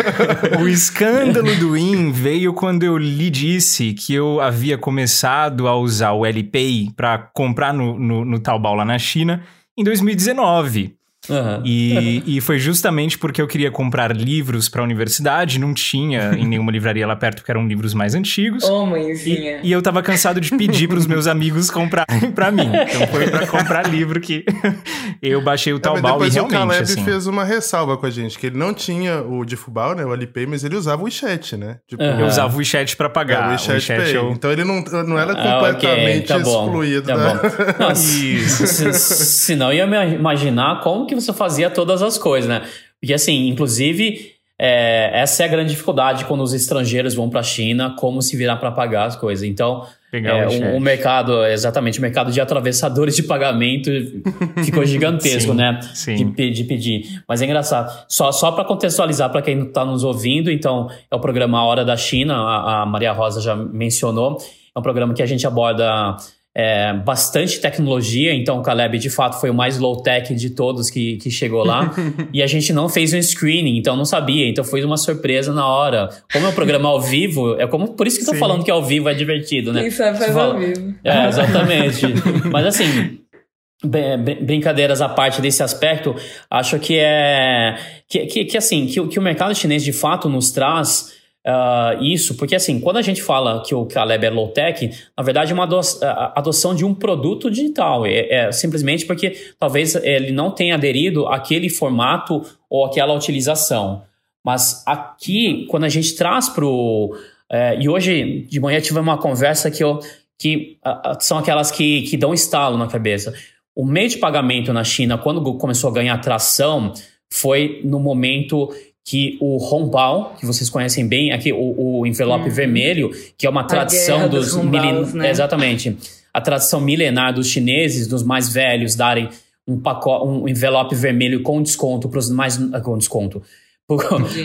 o escândalo do IN veio quando eu lhe disse que eu havia começado a usar o LPay para comprar no, no, no Taobao lá na China em 2019. Uhum. E, e foi justamente porque eu queria comprar livros para a universidade, não tinha em nenhuma livraria lá perto, porque eram livros mais antigos. Oh, mãezinha. E, e, eu tava cansado de pedir para os meus amigos comprarem para mim. Então foi para comprar livro que eu baixei o Taobao é, e realmente, o Caleb assim... fez uma ressalva com a gente, que ele não tinha o de Fubal, né, o Alipay, mas ele usava o WeChat, né? Tipo, uhum. Eu usava o WeChat para pagar. É, o WeChat, o WeChat eu... Então ele não, não era completamente ah, okay. tá excluído. Tá da... Não, Isso. Se, senão ia me imaginar como que você fazia todas as coisas, né? Porque assim, inclusive, é, essa é a grande dificuldade quando os estrangeiros vão para a China, como se virar para pagar as coisas. Então, é, o, o, mercado, exatamente, o mercado de atravessadores de pagamento ficou gigantesco, sim, né? Sim. De, de, pedir. Mas é engraçado. Só, só para contextualizar para quem está nos ouvindo, então, é o programa Hora da China, a, a Maria Rosa já mencionou. É um programa que a gente aborda é, bastante tecnologia, então o Caleb de fato foi o mais low-tech de todos que, que chegou lá. e a gente não fez um screening, então não sabia, então foi uma surpresa na hora. Como é um programa ao vivo, é como por isso que eu tô Sim. falando que ao vivo é divertido, né? Isso é fazer ao vivo. É, exatamente. Mas assim, brincadeiras à parte desse aspecto, acho que é que, que, que assim, que, que o mercado chinês de fato nos traz uh, isso, porque assim, quando a gente fala que o Caleb é low-tech, na verdade é uma adoção de um produto digital. É, é, simplesmente porque talvez ele não tenha aderido àquele formato ou àquela utilização. Mas aqui, quando a gente traz para o. É, e hoje de manhã tive uma conversa que, eu, que uh, são aquelas que, que dão estalo na cabeça. O meio de pagamento na China, quando começou a ganhar tração, foi no momento que o Hongbao, que vocês conhecem bem, aqui o, o envelope uhum. vermelho, que é uma tradição dos, dos milen... né? exatamente, a tradição milenar dos chineses, dos mais velhos darem um pacote, um envelope vermelho com desconto para os mais com desconto,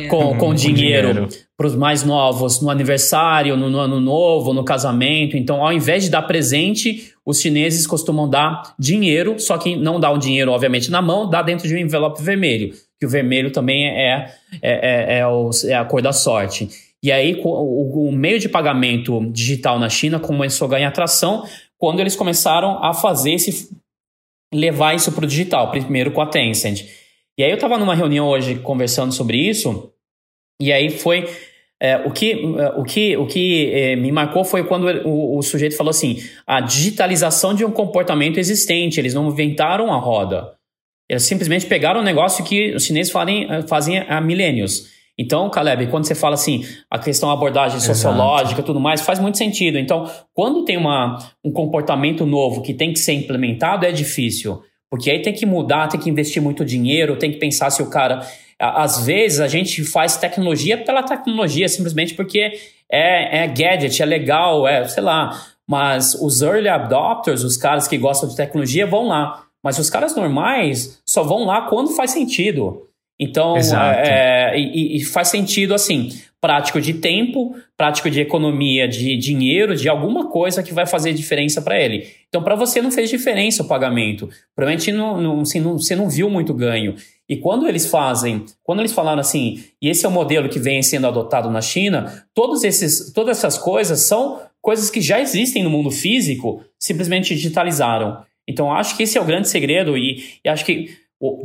com, com dinheiro para os mais novos no aniversário, no, no, ano novo, no casamento. Então, ao invés de dar presente, os chineses costumam dar dinheiro, só que não dá o dinheiro, obviamente, na mão, dá dentro de um envelope vermelho que o vermelho também é, é, é, é, o, é a cor da sorte. E aí, o, o, meio de pagamento digital na China começou a ganhar atração quando eles começaram a fazer esse. levar isso para o digital, primeiro com a Tencent. E aí, eu estava numa reunião hoje conversando sobre isso, e aí foi. É, o que, o que, o que é, me marcou foi quando o, o, sujeito falou assim: a digitalização de um comportamento existente, eles não inventaram a roda. Eles simplesmente pegaram um negócio que os chineses fazem, fazem há milênios. Então, Caleb, quando você fala assim, a questão da abordagem sociológica e tudo mais, faz muito sentido. Então, quando tem uma, um comportamento novo que tem que ser implementado, é difícil. Porque aí tem que mudar, tem que investir muito dinheiro, tem que pensar se o cara. Às vezes a gente faz tecnologia pela tecnologia, simplesmente porque é, é gadget, é legal, é, sei lá. Mas os early adopters, os caras que gostam de tecnologia, vão lá. Mas os caras normais só vão lá quando faz sentido. Então, é, é, e, e, faz sentido assim, prático de tempo, prático de economia de dinheiro, de alguma coisa que vai fazer diferença para ele. Então, para você não fez diferença o pagamento. Provavelmente não, não, assim, não, você não viu muito ganho. E quando eles fazem, quando eles falaram assim, e esse é o modelo que vem sendo adotado na China, todos esses, todas essas coisas são coisas que já existem no mundo físico, simplesmente digitalizaram. Então, acho que esse é o grande segredo e, e acho que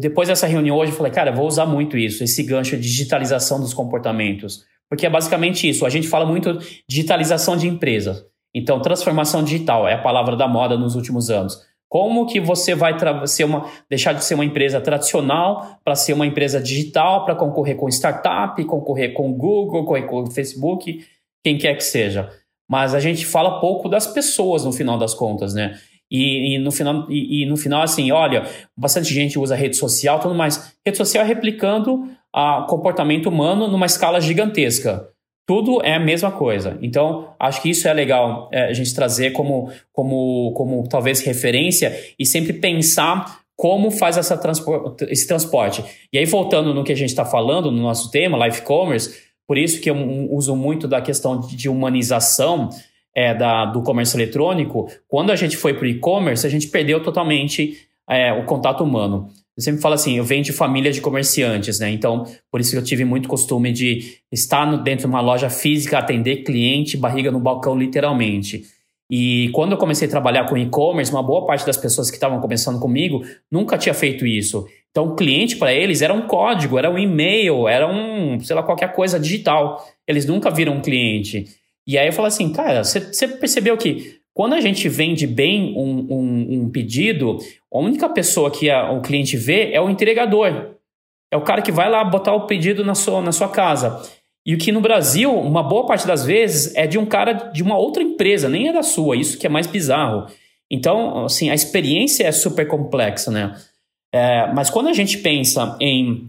depois dessa reunião hoje, eu falei, cara, vou usar muito isso, esse gancho de digitalização dos comportamentos. Porque é basicamente isso. A gente fala muito digitalização de empresa. Então, transformação digital é a palavra da moda nos últimos anos. Como que você vai ser uma, deixar de ser uma empresa tradicional para ser uma empresa digital, para concorrer com startup, concorrer com Google, concorrer com Facebook, quem quer que seja. Mas a gente fala pouco das pessoas no final das contas, né? E, e, no final, e, e, no final, assim, olha, bastante gente usa rede social, tudo mais. Rede social é replicando o comportamento humano numa escala gigantesca. Tudo é a mesma coisa. Então, acho que isso é legal é, a gente trazer como, como, como talvez referência e sempre pensar como faz essa transpor esse transporte. E aí, voltando no que a gente está falando, no nosso tema, Life Commerce, por isso que eu uso muito da questão de humanização, é, da, do comércio eletrônico, quando a gente foi para o e-commerce, a gente perdeu totalmente é, o contato humano. Eu sempre falo assim, eu venho de família de comerciantes, né? Então, por isso que eu tive muito costume de estar no, dentro de uma loja física, atender cliente, barriga no balcão, literalmente. E quando eu comecei a trabalhar com e-commerce, uma boa parte das pessoas que estavam começando comigo nunca tinha feito isso. Então, o cliente para eles era um código, era um e-mail, era um, sei lá, qualquer coisa digital. Eles nunca viram um cliente. E aí eu falo assim, cara, você percebeu que quando a gente vende bem um, um, um pedido, a única pessoa que a, o cliente vê é o entregador. É o cara que vai lá botar o pedido na sua, na sua casa. E o que no Brasil, uma boa parte das vezes, é de um cara de uma outra empresa, nem é da sua, isso que é mais bizarro. Então, assim, a experiência é super complexa, né? É, mas quando a gente pensa em,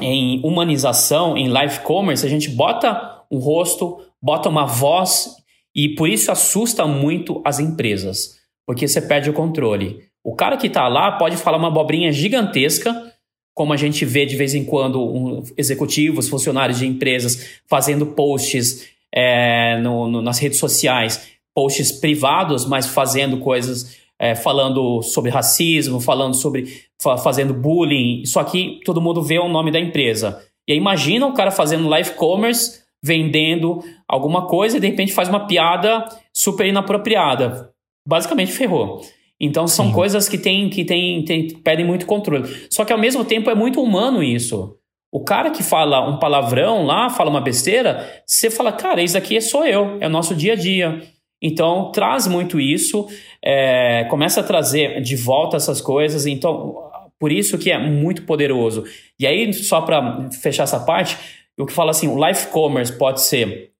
em humanização, em live commerce, a gente bota um rosto, bota uma voz e por isso assusta muito as empresas, porque você perde o controle. O cara que está lá pode falar uma abobrinha gigantesca, como a gente vê de vez em quando um, executivos, funcionários de empresas fazendo posts é, no, no, nas redes sociais, posts privados, mas fazendo coisas, é, falando sobre racismo, falando sobre fazendo bullying. Só que todo mundo vê o nome da empresa. E aí imagina o cara fazendo live commerce vendendo alguma coisa e de repente faz uma piada super inapropriada. Basicamente ferrou. Então são Sim. coisas que tem, que tem, tem, pedem muito controle. Só que ao mesmo tempo é muito humano isso. O cara que fala um palavrão lá, fala uma besteira, você fala, cara, isso aqui sou eu, é o nosso dia a dia. Então traz muito isso, é, começa a trazer de volta essas coisas. Então, por isso que é muito poderoso. E aí, só para fechar essa parte, eu que falo assim, o life commerce pode ser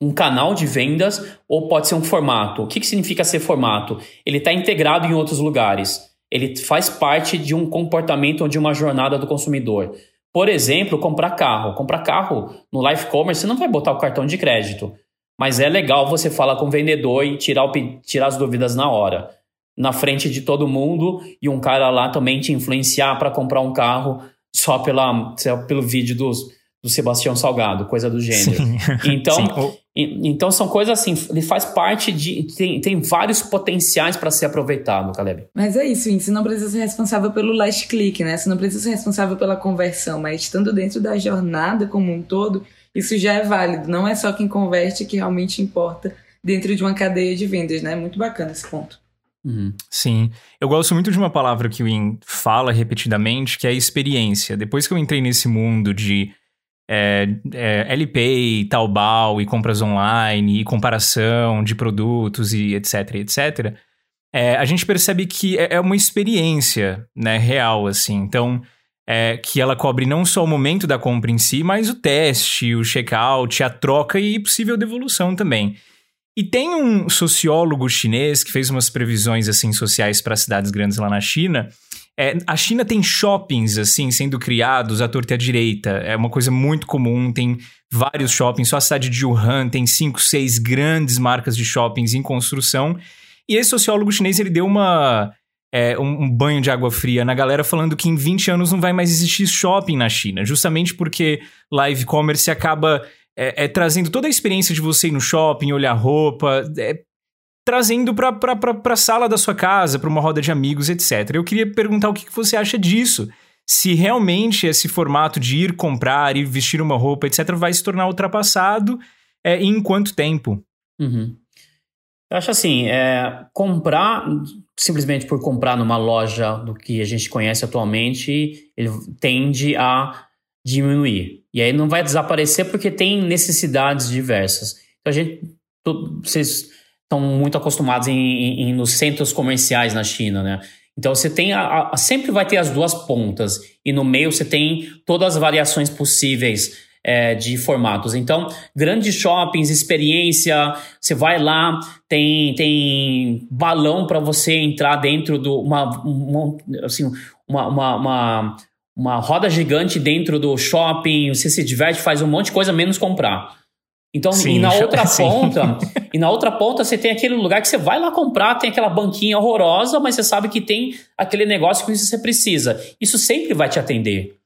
um canal de vendas ou pode ser um formato. O que, que significa ser formato? Ele está integrado em outros lugares. Ele faz parte de um comportamento ou de uma jornada do consumidor. Por exemplo, comprar carro. Comprar carro no life commerce, você não vai botar o cartão de crédito. Mas é legal você falar com o vendedor e tirar, o, tirar as dúvidas na hora. Na frente de todo mundo e um cara lá também te influenciar para comprar um carro só pela, pelo vídeo dos, do Sebastião Salgado, coisa do gênero. Sim. Então, Sim. então são coisas assim, ele faz parte de. Tem, tem vários potenciais para ser aproveitado, Caleb. Mas é isso, você não precisa ser responsável pelo last click, né? Você não precisa ser responsável pela conversão, mas estando dentro da jornada como um todo, isso já é válido. Não é só quem converte que realmente importa dentro de uma cadeia de vendas, né? Muito bacana esse ponto. Uhum. Sim. Eu gosto muito de uma palavra que o In fala repetidamente, que é experiência. Depois que eu entrei nesse mundo de é, é, LP, Taobao e compras online e comparação de produtos e etc, etc, é, a gente percebe que é, é uma experiência né, real, assim. Então, é, que ela cobre não só o momento da compra em si, mas o teste, o checkout, a troca e possível devolução também. E tem um sociólogo chinês que fez umas previsões assim sociais para cidades grandes lá na China, É, a China tem shoppings, assim, sendo criados à torta e à direita. É uma coisa muito comum, tem vários shoppings. Só a cidade de Wuhan tem cinco, seis grandes marcas de shoppings em construção. E esse sociólogo chinês, ele deu uma... É, um, um, banho de água fria na galera falando que em 20 anos não vai mais existir shopping na China, justamente porque live commerce acaba é, é, trazendo toda a experiência de você ir no shopping, olhar roupa, é, trazendo para a sala da sua casa, para uma roda de amigos, etc. Eu queria perguntar o que, que você acha disso. Se realmente esse formato de ir comprar, ir vestir uma roupa, etc., vai se tornar ultrapassado é, em quanto tempo? Uhum. Eu acho assim, é, comprar simplesmente por comprar numa loja do que a gente conhece atualmente, ele tende a diminuir. E aí não vai desaparecer porque tem necessidades diversas. Então a gente, vocês estão muito acostumados em, em, nos centros comerciais na China, né? Então você tem a, a, sempre vai ter as duas pontas e no meio você tem todas as variações possíveis é, de formatos. Então, grandes shoppings, experiência, você vai lá, tem, tem balão para você entrar dentro do uma, uma assim, uma, uma, uma, uma roda gigante dentro do shopping, você se diverte, faz um monte de coisa menos comprar. Então, sim, e na outra sim. ponta, e na outra ponta você tem aquele lugar que você vai lá comprar, tem aquela banquinha horrorosa, mas você sabe que tem aquele negócio que você precisa. Isso sempre vai te atender.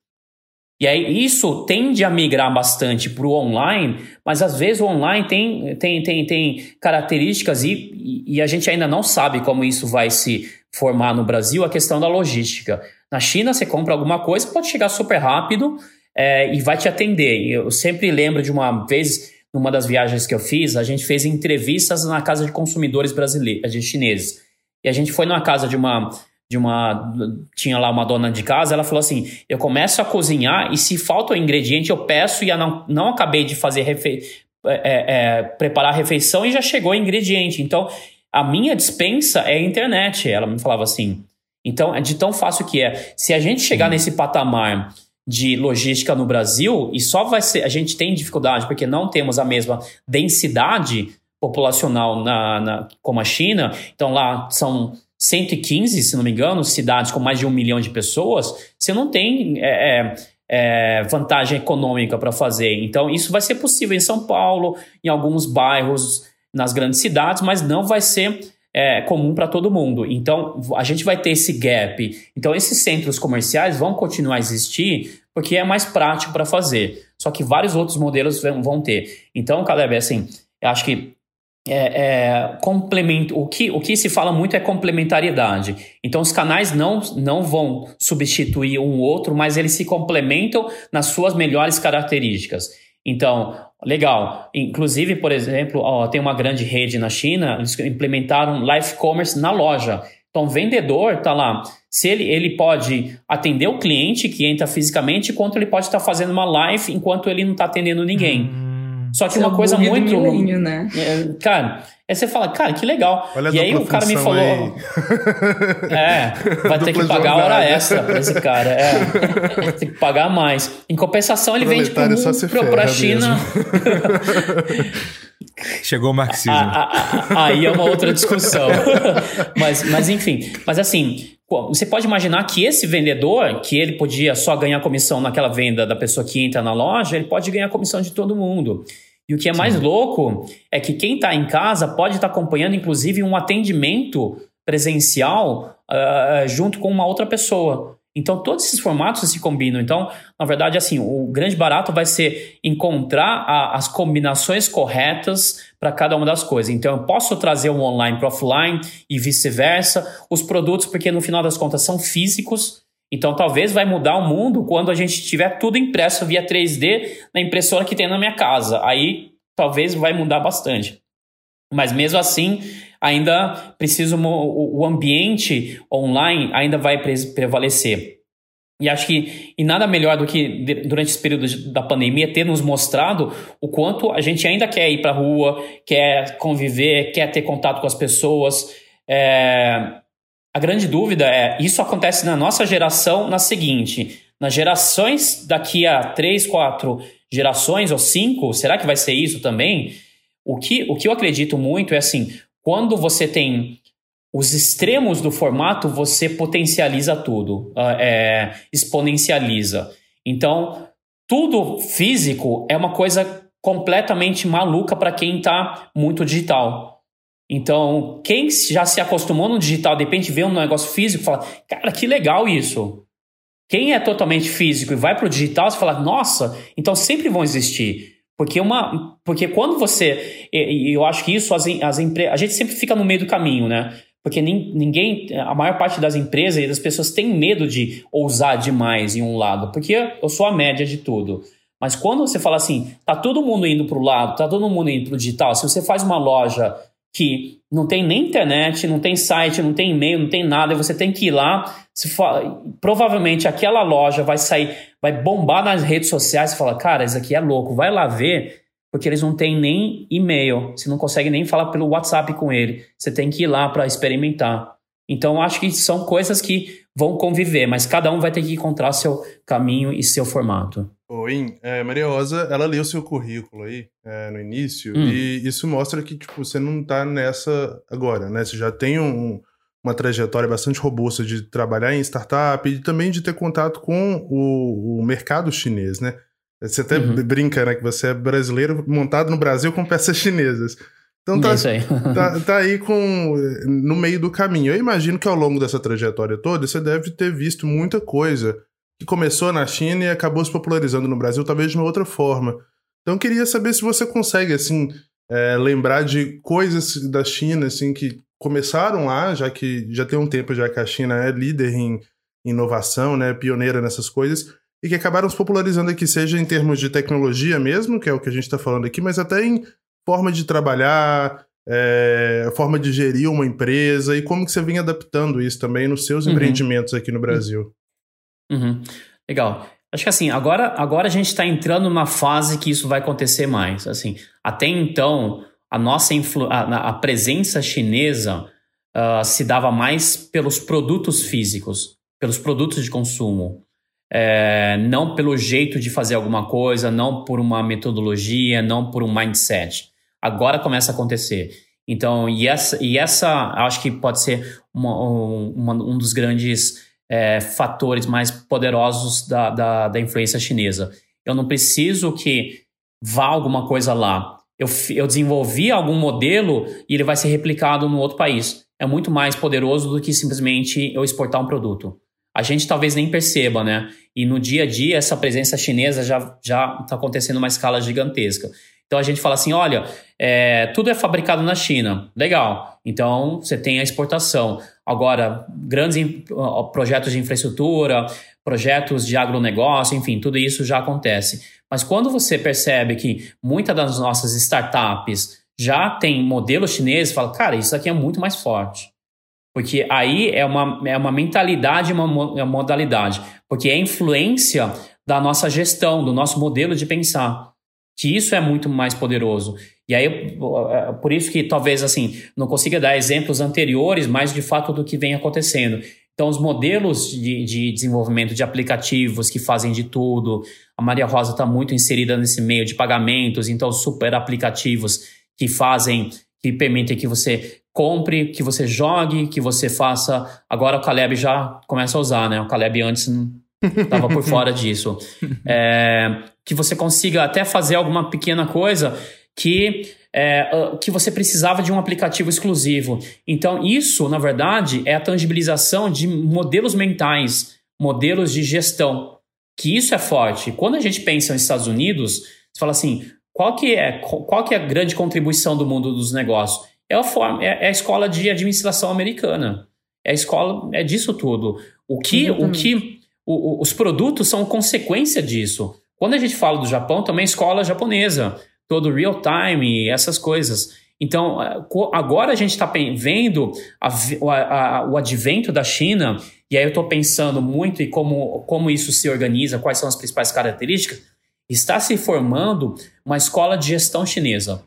E aí isso tende a migrar bastante para o online, mas às vezes o online tem, tem, tem, tem características e, e a gente ainda não sabe como isso vai se formar no Brasil, a questão da logística. Na China, você compra alguma coisa, pode chegar super rápido é, e vai te atender. Eu sempre lembro de uma vez, numa das viagens que eu fiz, a gente fez entrevistas na casa de consumidores brasileiros, de chineses. E a gente foi numa casa de uma de uma tinha lá uma dona de casa, ela falou assim: eu começo a cozinhar e se falta o ingrediente eu peço e eu não, não acabei de fazer refe é, é, preparar a refeição e já chegou o ingrediente. Então a minha dispensa é a internet. Ela me falava assim. Então é de tão fácil que é. Se a gente chegar nesse patamar de logística no Brasil e só vai ser a gente tem dificuldade porque não temos a mesma densidade populacional na, na como a China. Então lá são 115, se não me engano, cidades com mais de um milhão de pessoas, você não tem é, é, é vantagem econômica para fazer. Então, isso vai ser possível em São Paulo, em alguns bairros, nas grandes cidades, mas não vai ser é, comum para todo mundo. Então, a gente vai ter esse gap. Então, esses centros comerciais vão continuar a existir porque é mais prático para fazer. Só que vários outros modelos vão ter. Então, Caleb, assim, eu acho que é, é, complemento, o que, o que se fala muito é complementariedade. Então, os canais não, não vão substituir um outro, mas eles se complementam nas suas melhores características. Então, legal. Inclusive, por exemplo, ó, tem uma grande rede na China, eles implementaram live commerce na loja. Então, o vendedor está lá. Se ele, ele pode atender o cliente que entra fisicamente, enquanto ele pode estar tá fazendo uma live enquanto ele não está atendendo ninguém. Hum. Só que uma coisa muito. Milênio, né? É, cara, aí você fala, cara, que legal. Olha e aí o cara me falou. Aí. É, vai ter que pagar a hora extra pra esse cara. É, tem que pagar mais. Em compensação, ele vende pro, pro, pra China. Chegou o marxismo. aí é uma outra discussão. mas, mas enfim, mas assim, você pode imaginar que esse vendedor, que ele podia só ganhar comissão naquela venda da pessoa que entra na loja, ele pode ganhar comissão de todo mundo. E o que é mais Sim. louco é que quem está em casa pode estar tá acompanhando, inclusive, um atendimento presencial uh, junto com uma outra pessoa. Então, todos esses formatos se combinam. Então, na verdade, assim, o grande barato vai ser encontrar a, as combinações corretas para cada uma das coisas. Então, eu posso trazer um online para offline e vice-versa. Os produtos, porque no final das contas são físicos. Então, talvez vai mudar o mundo quando a gente tiver tudo impresso via 3D na impressora que tem na minha casa. Aí, talvez vai mudar bastante. Mas mesmo assim, ainda precisa o ambiente online ainda vai prevalecer. E acho que e nada melhor do que durante esse período da pandemia ter nos mostrado o quanto a gente ainda quer ir para a rua, quer conviver, quer ter contato com as pessoas. É... A grande dúvida é: isso acontece na nossa geração na seguinte, nas gerações daqui a três, quatro gerações ou cinco, será que vai ser isso também? O que, o que eu acredito muito é assim: quando você tem os extremos do formato você potencializa tudo, ah, é, exponencializa. Então, tudo físico é uma coisa completamente maluca para quem está muito digital. Então, quem já se acostumou no digital, de repente vê um negócio físico, fala, cara, que legal isso. Quem é totalmente físico e vai para o digital, você fala, nossa, então sempre vão existir. Porque, uma, porque quando você. E, eu acho que isso as, as empresas. A gente sempre fica no meio do caminho, né? Porque ninguém. A maior parte das empresas e das pessoas tem medo de ousar demais em um lado. Porque eu sou a média de tudo. Mas quando você fala assim, tá todo mundo indo para o lado, tá todo mundo indo para o digital, se você faz uma loja que não tem nem internet, não tem site, não tem e-mail, não tem nada, e você tem que ir lá, fala, provavelmente aquela loja vai sair, vai bombar nas redes sociais, você fala, cara, isso aqui é louco, vai lá ver, porque eles não têm nem e-mail, você não consegue nem falar pelo WhatsApp com ele, você tem que ir lá para experimentar. Então, acho que são coisas que vão conviver, mas cada um vai ter que encontrar seu caminho e seu formato. Oi, é, Maria Rosa, ela leu seu currículo aí é, no início hum. e isso mostra que tipo, você não está nessa agora, né? Você já tem um, uma trajetória bastante robusta de trabalhar em startup e também de ter contato com o, o mercado chinês, né? Você até uhum. brinca, né, que você é brasileiro montado no Brasil com peças chinesas. Então tá, aí. tá, tá, aí com no meio do caminho. Eu imagino que ao longo dessa trajetória toda você deve ter visto muita coisa que começou na China e acabou se popularizando no Brasil, talvez de uma outra forma. Então eu queria saber se você consegue, assim, é, lembrar de coisas da China, assim, que começaram lá, já que já tem um tempo já que a China é líder em inovação, né, pioneira nessas coisas, e que acabaram se popularizando aqui, seja em termos de tecnologia mesmo, que é o que a gente está falando aqui, mas até em forma de trabalhar, é, forma de gerir uma empresa e como que você vem adaptando isso também nos seus uhum. empreendimentos aqui no Brasil. Uhum. Legal. Acho que assim, agora, agora a gente está entrando numa fase que isso vai acontecer mais. Assim, até então, a nossa a, a presença chinesa uh, se dava mais pelos produtos físicos, pelos produtos de consumo. É, não pelo jeito de fazer alguma coisa, não por uma metodologia, não por um mindset. Agora começa a acontecer. Então, e essa, e essa acho que pode ser uma, uma, um dos grandes é, fatores mais poderosos da, da, da, influência chinesa. Eu não preciso que vá alguma coisa lá. Eu, eu desenvolvi algum modelo e ele vai ser replicado no outro país. É muito mais poderoso do que simplesmente eu exportar um produto. A gente talvez nem perceba, né? E no dia a dia, essa presença chinesa já está acontecendo uma escala gigantesca. Então a gente fala assim: olha, é, tudo é fabricado na China. Legal. Então você tem a exportação. Agora, grandes projetos de infraestrutura, projetos de agronegócio, enfim, tudo isso já acontece. Mas quando você percebe que muitas das nossas startups já tem modelos chineses, fala, cara, isso aqui é muito mais forte. Porque aí é uma, é uma mentalidade, uma, uma modalidade. Porque é influência da nossa gestão, do nosso modelo de pensar. Que isso é muito mais poderoso. E aí, é, por isso que talvez assim, não consiga dar exemplos anteriores, mas de fato do que vem acontecendo. Então, os modelos de, de desenvolvimento de aplicativos que fazem de tudo, a Maria Rosa está muito inserida nesse meio de pagamentos, então, super aplicativos que fazem, que permitem que você compre, que você jogue, que você faça. Agora o Caleb já começa a usar, né? O Caleb antes estava por fora disso. É, que você consiga até fazer alguma pequena coisa que, é, que você precisava de um aplicativo exclusivo. Então, isso, na verdade, é a tangibilização de modelos mentais, modelos de gestão. Que isso é forte. Quando a gente pensa nos Estados Unidos, você fala assim: qual que é, qual que é a grande contribuição do mundo dos negócios? É a, forma, é, é a escola de administração americana. É a escola, é disso tudo. O que, o que o, os produtos são consequência disso. Quando a gente fala do Japão, também é escola japonesa todo real time, essas coisas. Então, agora a gente está vendo a, a, a, o advento da China, e aí eu estou pensando muito em como, como isso se organiza, quais são as principais características. Está se formando uma escola de gestão chinesa.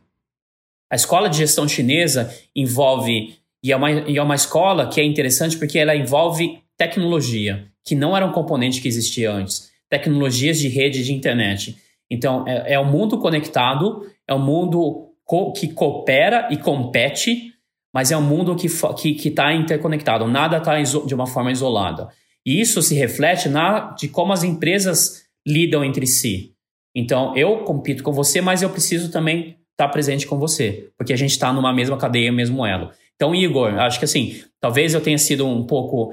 A escola de gestão chinesa envolve, e é uma, e é uma escola que é interessante porque ela envolve tecnologia, que não era um componente que existia antes. Tecnologias de rede de internet. Então, é, é um mundo conectado, é um mundo co que coopera e compete, mas é um mundo que está que, que tá interconectado, nada está de uma forma isolada. E isso se reflete na de como as empresas lidam entre si. Então, eu compito com você, mas eu preciso também estar tá presente com você, porque a gente está numa mesma cadeia, mesmo elo. Então, Igor, acho que assim, talvez eu tenha sido um pouco.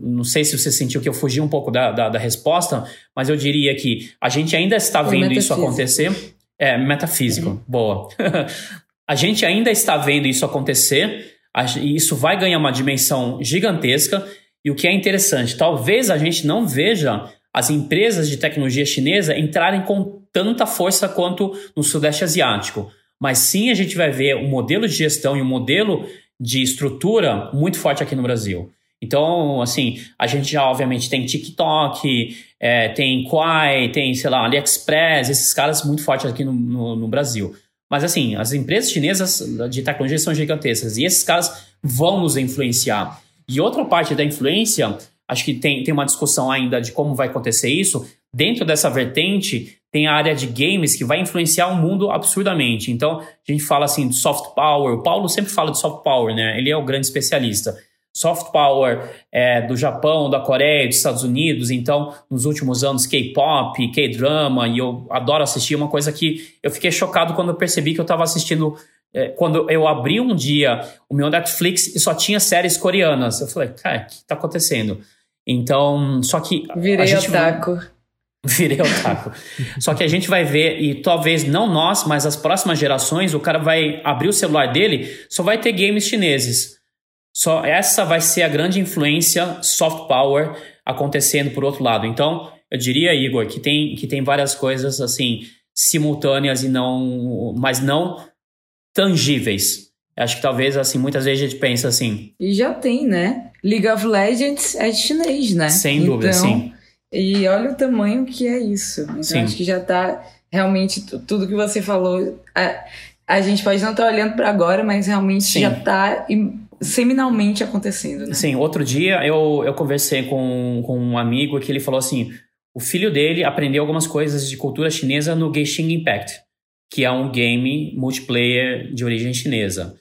não sei se você sentiu que eu fugi um pouco da, da, da resposta, mas eu diria que a gente ainda está vendo isso acontecer. É, metafísico, uhum. boa. a gente ainda está vendo isso acontecer, e isso vai ganhar uma dimensão gigantesca. E o que é interessante, talvez a gente não veja as empresas de tecnologia chinesa entrarem com tanta força quanto no Sudeste Asiático. Mas sim a gente vai ver um modelo de gestão e um modelo de estrutura muito forte aqui no Brasil. Então, assim, a gente já obviamente tem TikTok, é, tem Quai, tem, sei lá, AliExpress, esses caras muito fortes aqui no, no, no, Brasil. Mas, assim, as empresas chinesas de tecnologia são gigantescas e esses caras vão nos influenciar. E outra parte da influência, acho que tem, tem uma discussão ainda de como vai acontecer isso. Dentro dessa vertente, tem a área de games que vai influenciar o mundo absurdamente. Então, a gente fala assim de soft power. O Paulo sempre fala de soft power, né? Ele é o grande especialista. Soft power é, do Japão, da Coreia, dos Estados Unidos. Então, nos últimos anos, K-pop, K-drama, e eu adoro assistir. Uma coisa que eu fiquei chocado quando eu percebi que eu estava assistindo. É, quando eu abri um dia o meu Netflix e só tinha séries coreanas. Eu falei, cara, o que está acontecendo? Então, só que. Virei a gente... otaku. Virei otaku. Só que a gente vai ver, e talvez não nós, mas as próximas gerações, o cara vai abrir o celular dele, só vai ter games chineses. Só essa vai ser a grande influência soft power acontecendo por outro lado. Então, eu diria, Igor, que tem, que tem várias coisas assim simultâneas e não, mas não tangíveis. Acho que talvez assim, muitas vezes a gente pensa assim. E já tem, né? League of Legends é chinês, né? Sem dúvida, então, sim. E olha o tamanho que é isso. Então Sim. acho que já está realmente tudo que você falou. A, a gente pode não estar tá olhando para agora, mas realmente Sim. já está seminalmente acontecendo. Né? Sim, outro dia eu, eu conversei com, com um amigo que ele falou assim: o filho dele aprendeu algumas coisas de cultura chinesa no Genshin Impact, que é um game multiplayer de origem chinesa.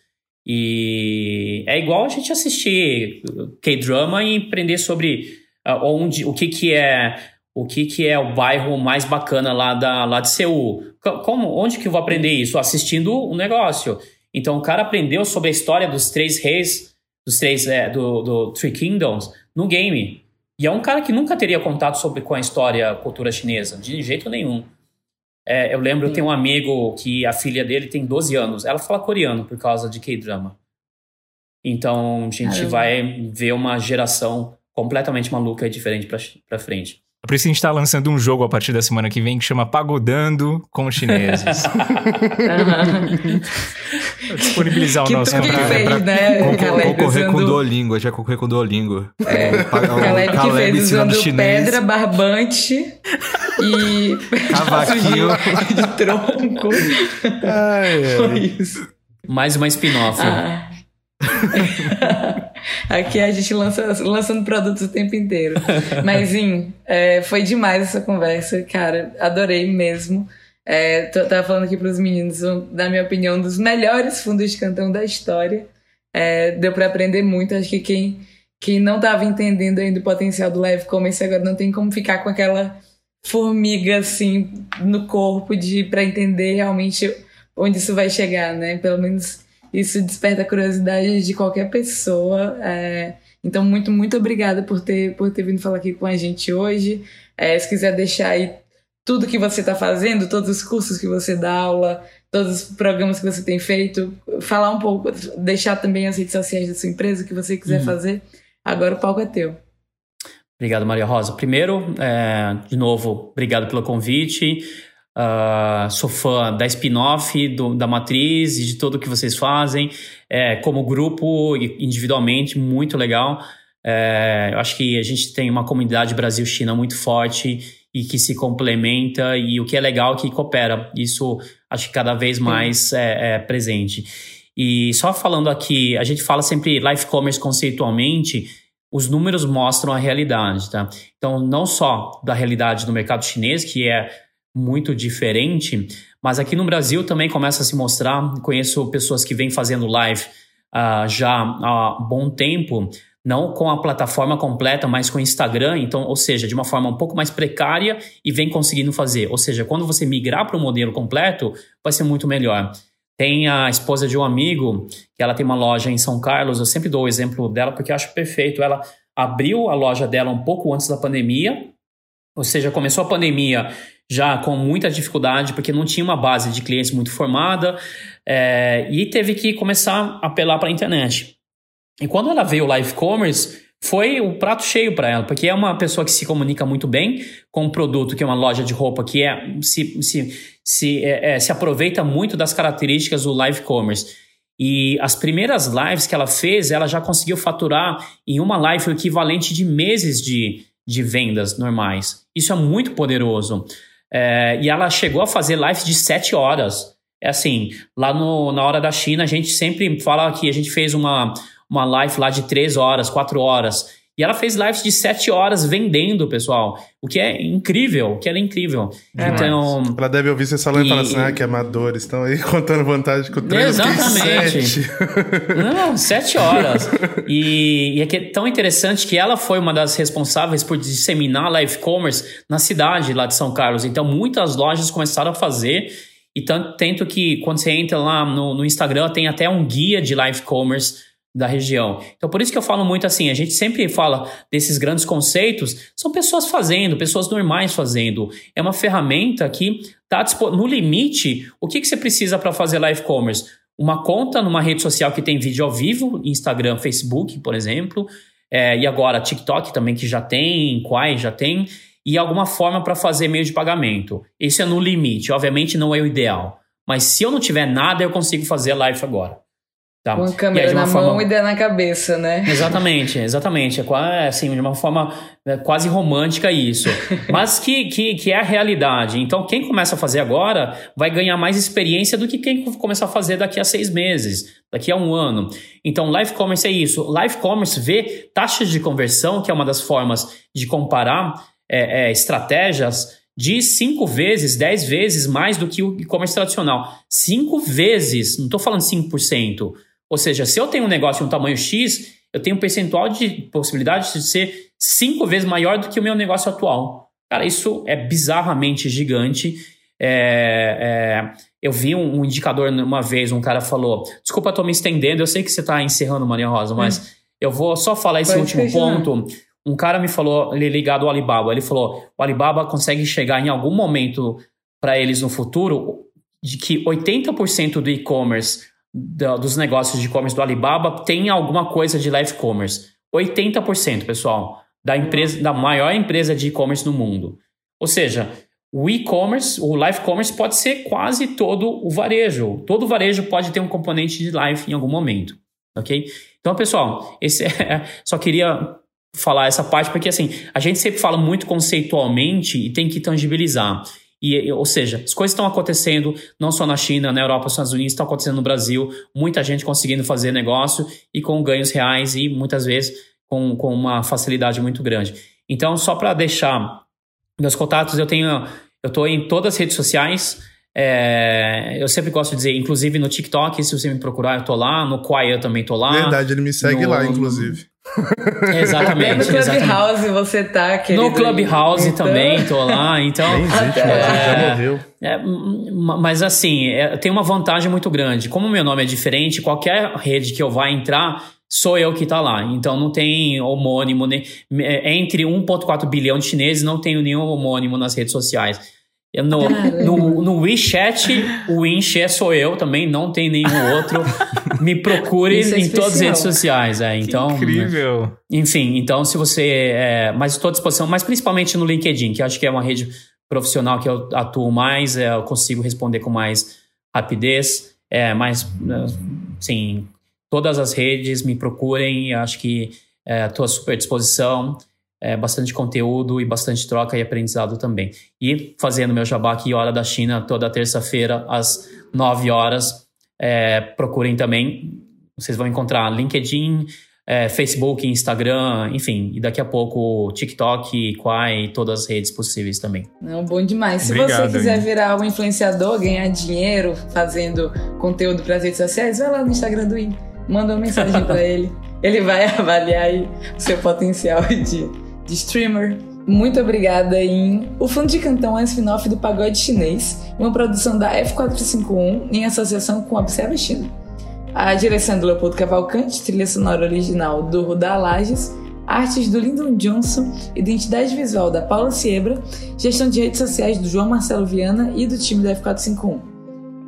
E é igual a gente assistir K-drama e aprender sobre onde, o que que é o que que é o bairro mais bacana lá da lá de Seul. Como, onde que eu vou aprender isso? Assistindo o um negócio. Então o cara aprendeu sobre a história dos três reis, dos três é, do, do Three Kingdoms no game. E é um cara que nunca teria contato sobre com a história, a cultura chinesa, de jeito nenhum. É, eu lembro, eu tenho um amigo que a filha dele tem 12 anos. Ela fala coreano por causa de K-drama. Então a gente Caramba. vai ver uma geração completamente maluca e diferente pra, pra frente. Por isso a gente tá lançando um jogo a partir da semana que vem que chama Pagodando com chineses. Disponibilizar o que nosso canal. fez, pra, né? concorrer com o Duolingo, a gente vai concorrer com o Duolingo. É, o Caleb, que fez usando chinês. pedra, barbante e... Cavaquinho. de tronco. Ai, ai. Foi isso. Mais uma spin-off. Ah. Aqui a gente lança, lançando produtos o tempo inteiro. Mas, sim, é, foi demais essa conversa, cara. Adorei mesmo. É, tô, tava falando aqui pros meninos, na minha opinião, um dos melhores fundos de cantão da história. É, deu para aprender muito. Acho que quem, quem não tava entendendo ainda o potencial do live commerce agora não tem como ficar com aquela formiga assim no corpo de para entender realmente onde isso vai chegar, né? Pelo menos isso desperta a curiosidade de qualquer pessoa. É, então, muito, muito obrigada por ter, por ter vindo falar aqui com a gente hoje. É, se quiser deixar aí tudo que você está fazendo, todos os cursos que você dá aula, todos os programas que você tem feito, falar um pouco, deixar também as redes sociais da sua empresa, o que você quiser uhum. fazer. Agora o palco é teu. Obrigado, Maria Rosa. Primeiro, é, de novo, obrigado pelo convite. Uh, sou fã da spin-off, da matriz e de tudo que vocês fazem. É, como grupo, individualmente, muito legal. É, eu acho que a gente tem uma comunidade Brasil-China muito forte e que se complementa, e o que é legal é que coopera. Isso acho que cada vez mais é, é presente. E só falando aqui, a gente fala sempre life commerce conceitualmente, os números mostram a realidade, tá? Então, não só da realidade do mercado chinês, que é muito diferente, mas aqui no Brasil também começa a se mostrar. Conheço pessoas que vêm fazendo live uh, já há bom tempo, não com a plataforma completa, mas com o Instagram, então, ou seja, de uma forma um pouco mais precária e vem conseguindo fazer. Ou seja, quando você migrar para o modelo completo, vai ser muito melhor. Tem a esposa de um amigo, que ela tem uma loja em São Carlos, eu sempre dou o exemplo dela porque eu acho perfeito. Ela abriu a loja dela um pouco antes da pandemia, ou seja, começou a pandemia já com muita dificuldade, porque não tinha uma base de clientes muito formada, é, e teve que começar a apelar para a internet. E quando ela veio o live commerce, foi o prato cheio para ela, porque é uma pessoa que se comunica muito bem com um produto que é uma loja de roupa que é se, se, se, é, é, se aproveita muito das características do live commerce. E as primeiras lives que ela fez, ela já conseguiu faturar em uma live o equivalente de meses de, de vendas normais. Isso é muito poderoso. É, e ela chegou a fazer lives de sete horas. É assim, lá no, na hora da China, a gente sempre fala que a gente fez uma, uma live lá de três horas, quatro horas. E ela fez lives de sete horas vendendo, pessoal. O que é incrível, o que é incrível. É, então. Ela deve ouvir você falando e falar assim: ah, que amadores estão aí contando vantagem com três Exatamente. Sete. Não, sete horas. E, e é, que é tão interessante que ela foi uma das responsáveis por disseminar live commerce na cidade lá de São Carlos. Então, muitas lojas começaram a fazer. E tanto, tanto que quando você entra lá no, no Instagram, tem até um guia de live commerce da região. Então, por isso que eu falo muito assim, a gente sempre fala desses grandes conceitos, são pessoas fazendo, pessoas normais fazendo. É uma ferramenta que está no limite. O que, que você precisa para fazer live commerce? Uma conta numa rede social que tem vídeo ao vivo, Instagram, Facebook, por exemplo, é, e agora TikTok também, que já tem, Quai já tem, e alguma forma para fazer meio de pagamento. Isso é no limite, obviamente não é o ideal. Mas se eu não tiver nada, eu consigo fazer live agora. Tá. Com a câmera aí, na forma... mão e ideia na cabeça, né? Exatamente, exatamente. É quase, assim, de uma forma é, quase romântica isso. Mas que, que, que é a realidade. Então, quem começa a fazer agora vai ganhar mais experiência do que quem começar a fazer daqui a seis meses, daqui a um ano. Então, live commerce é isso. Live commerce vê taxas de conversão, que é uma das formas de comparar é, é, estratégias de cinco vezes, dez vezes mais do que o e-commerce tradicional. Cinco vezes, não estou falando 5%. Ou seja, se eu tenho um negócio de um tamanho X, eu tenho um percentual de possibilidade de ser cinco vezes maior do que o meu negócio atual. Cara, isso é bizarramente gigante. É, é, eu vi um, um, indicador uma vez, um cara falou: Desculpa, estou me estendendo, eu sei que você está encerrando, Maria Rosa, mas hum. eu vou só falar esse Pode último ponto. Um cara me falou, ele ligado ao Alibaba, ele falou: o Alibaba consegue chegar em algum momento para eles no futuro de que 80% do e-commerce dos negócios de e-commerce do Alibaba tem alguma coisa de live commerce. 80%, pessoal, da empresa, da maior empresa de e-commerce do mundo. Ou seja, o e-commerce, o live commerce pode ser quase todo o varejo. Todo varejo pode ter um componente de live em algum momento, ok? Então, pessoal, esse é, só queria falar essa parte porque assim a gente sempre fala muito conceitualmente e tem que tangibilizar. E, ou seja, as coisas estão acontecendo não só na China, na Europa, nos Estados Unidos, estão acontecendo no Brasil, muita gente conseguindo fazer negócio e com ganhos reais e muitas vezes com, com uma facilidade muito grande. Então, só para deixar meus contatos, eu tenho, eu estou em todas as redes sociais. É, eu sempre gosto de dizer, inclusive no TikTok, se você me procurar, eu tô lá. No Quai eu também tô lá. Verdade, ele me segue no, lá, inclusive. Exatamente. no Clubhouse você tá, querido. No Clubhouse então... também tô lá, então... Nem existe, é, já morreu. É, mas assim, é, tem uma vantagem muito grande. Como o meu nome é diferente, qualquer rede que eu vá entrar, sou eu que tá lá. Então não tem homônimo, nem, é, entre 1.4 bilhão de chineses, não tenho nenhum homônimo nas redes sociais. No, no, no, WeChat, o Winche sou eu também, não tem nenhum outro. Me procure é em todas as redes sociais. É, então, incrível. Enfim, então se você. É, mas estou à disposição, mas principalmente no LinkedIn, que acho que é uma rede profissional que eu atuo mais, é, eu consigo responder com mais rapidez. É, mas, sim, todas as redes me procurem, acho que estou é, à super disposição é, bastante conteúdo e bastante troca e aprendizado também. E fazendo meu jabá aqui, Hora da China, toda terça-feira, às 9 horas. É, procurem também, vocês vão encontrar LinkedIn, é, Facebook, Instagram, enfim, e daqui a pouco TikTok, Quai, todas as redes possíveis também. Não, bom demais. Se Obrigado, você quiser hein? virar um influenciador, ganhar dinheiro fazendo conteúdo para as redes sociais, vai lá no Instagram do IN manda uma mensagem para ele. Ele vai avaliar aí o seu potencial de, de streamer. Muito obrigada em O Fundo de Cantão é um spin-off do Pagode Chinês, uma produção da F451 em associação com Observa China. A direção é do Leopoldo Cavalcante, trilha sonora original do Rudá Lages, artes do Lyndon Johnson, identidade visual da Paula Siebra, gestão de redes sociais do João Marcelo Viana e do time da F451.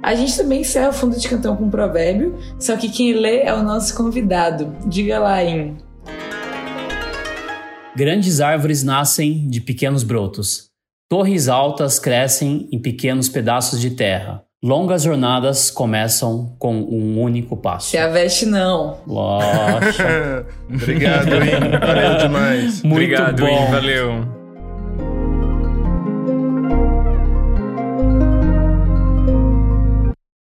A gente também encerra o fundo de cantão com um provérbio, só que quem lê é o nosso convidado. Diga lá em. Grandes árvores nascem de pequenos brotos. Torres altas crescem em pequenos pedaços de terra. Longas jornadas começam com um único passo. Se aveste não. Lógico. Obrigado, hein? Valeu demais. Muito Obrigado, bom. Hein? Valeu.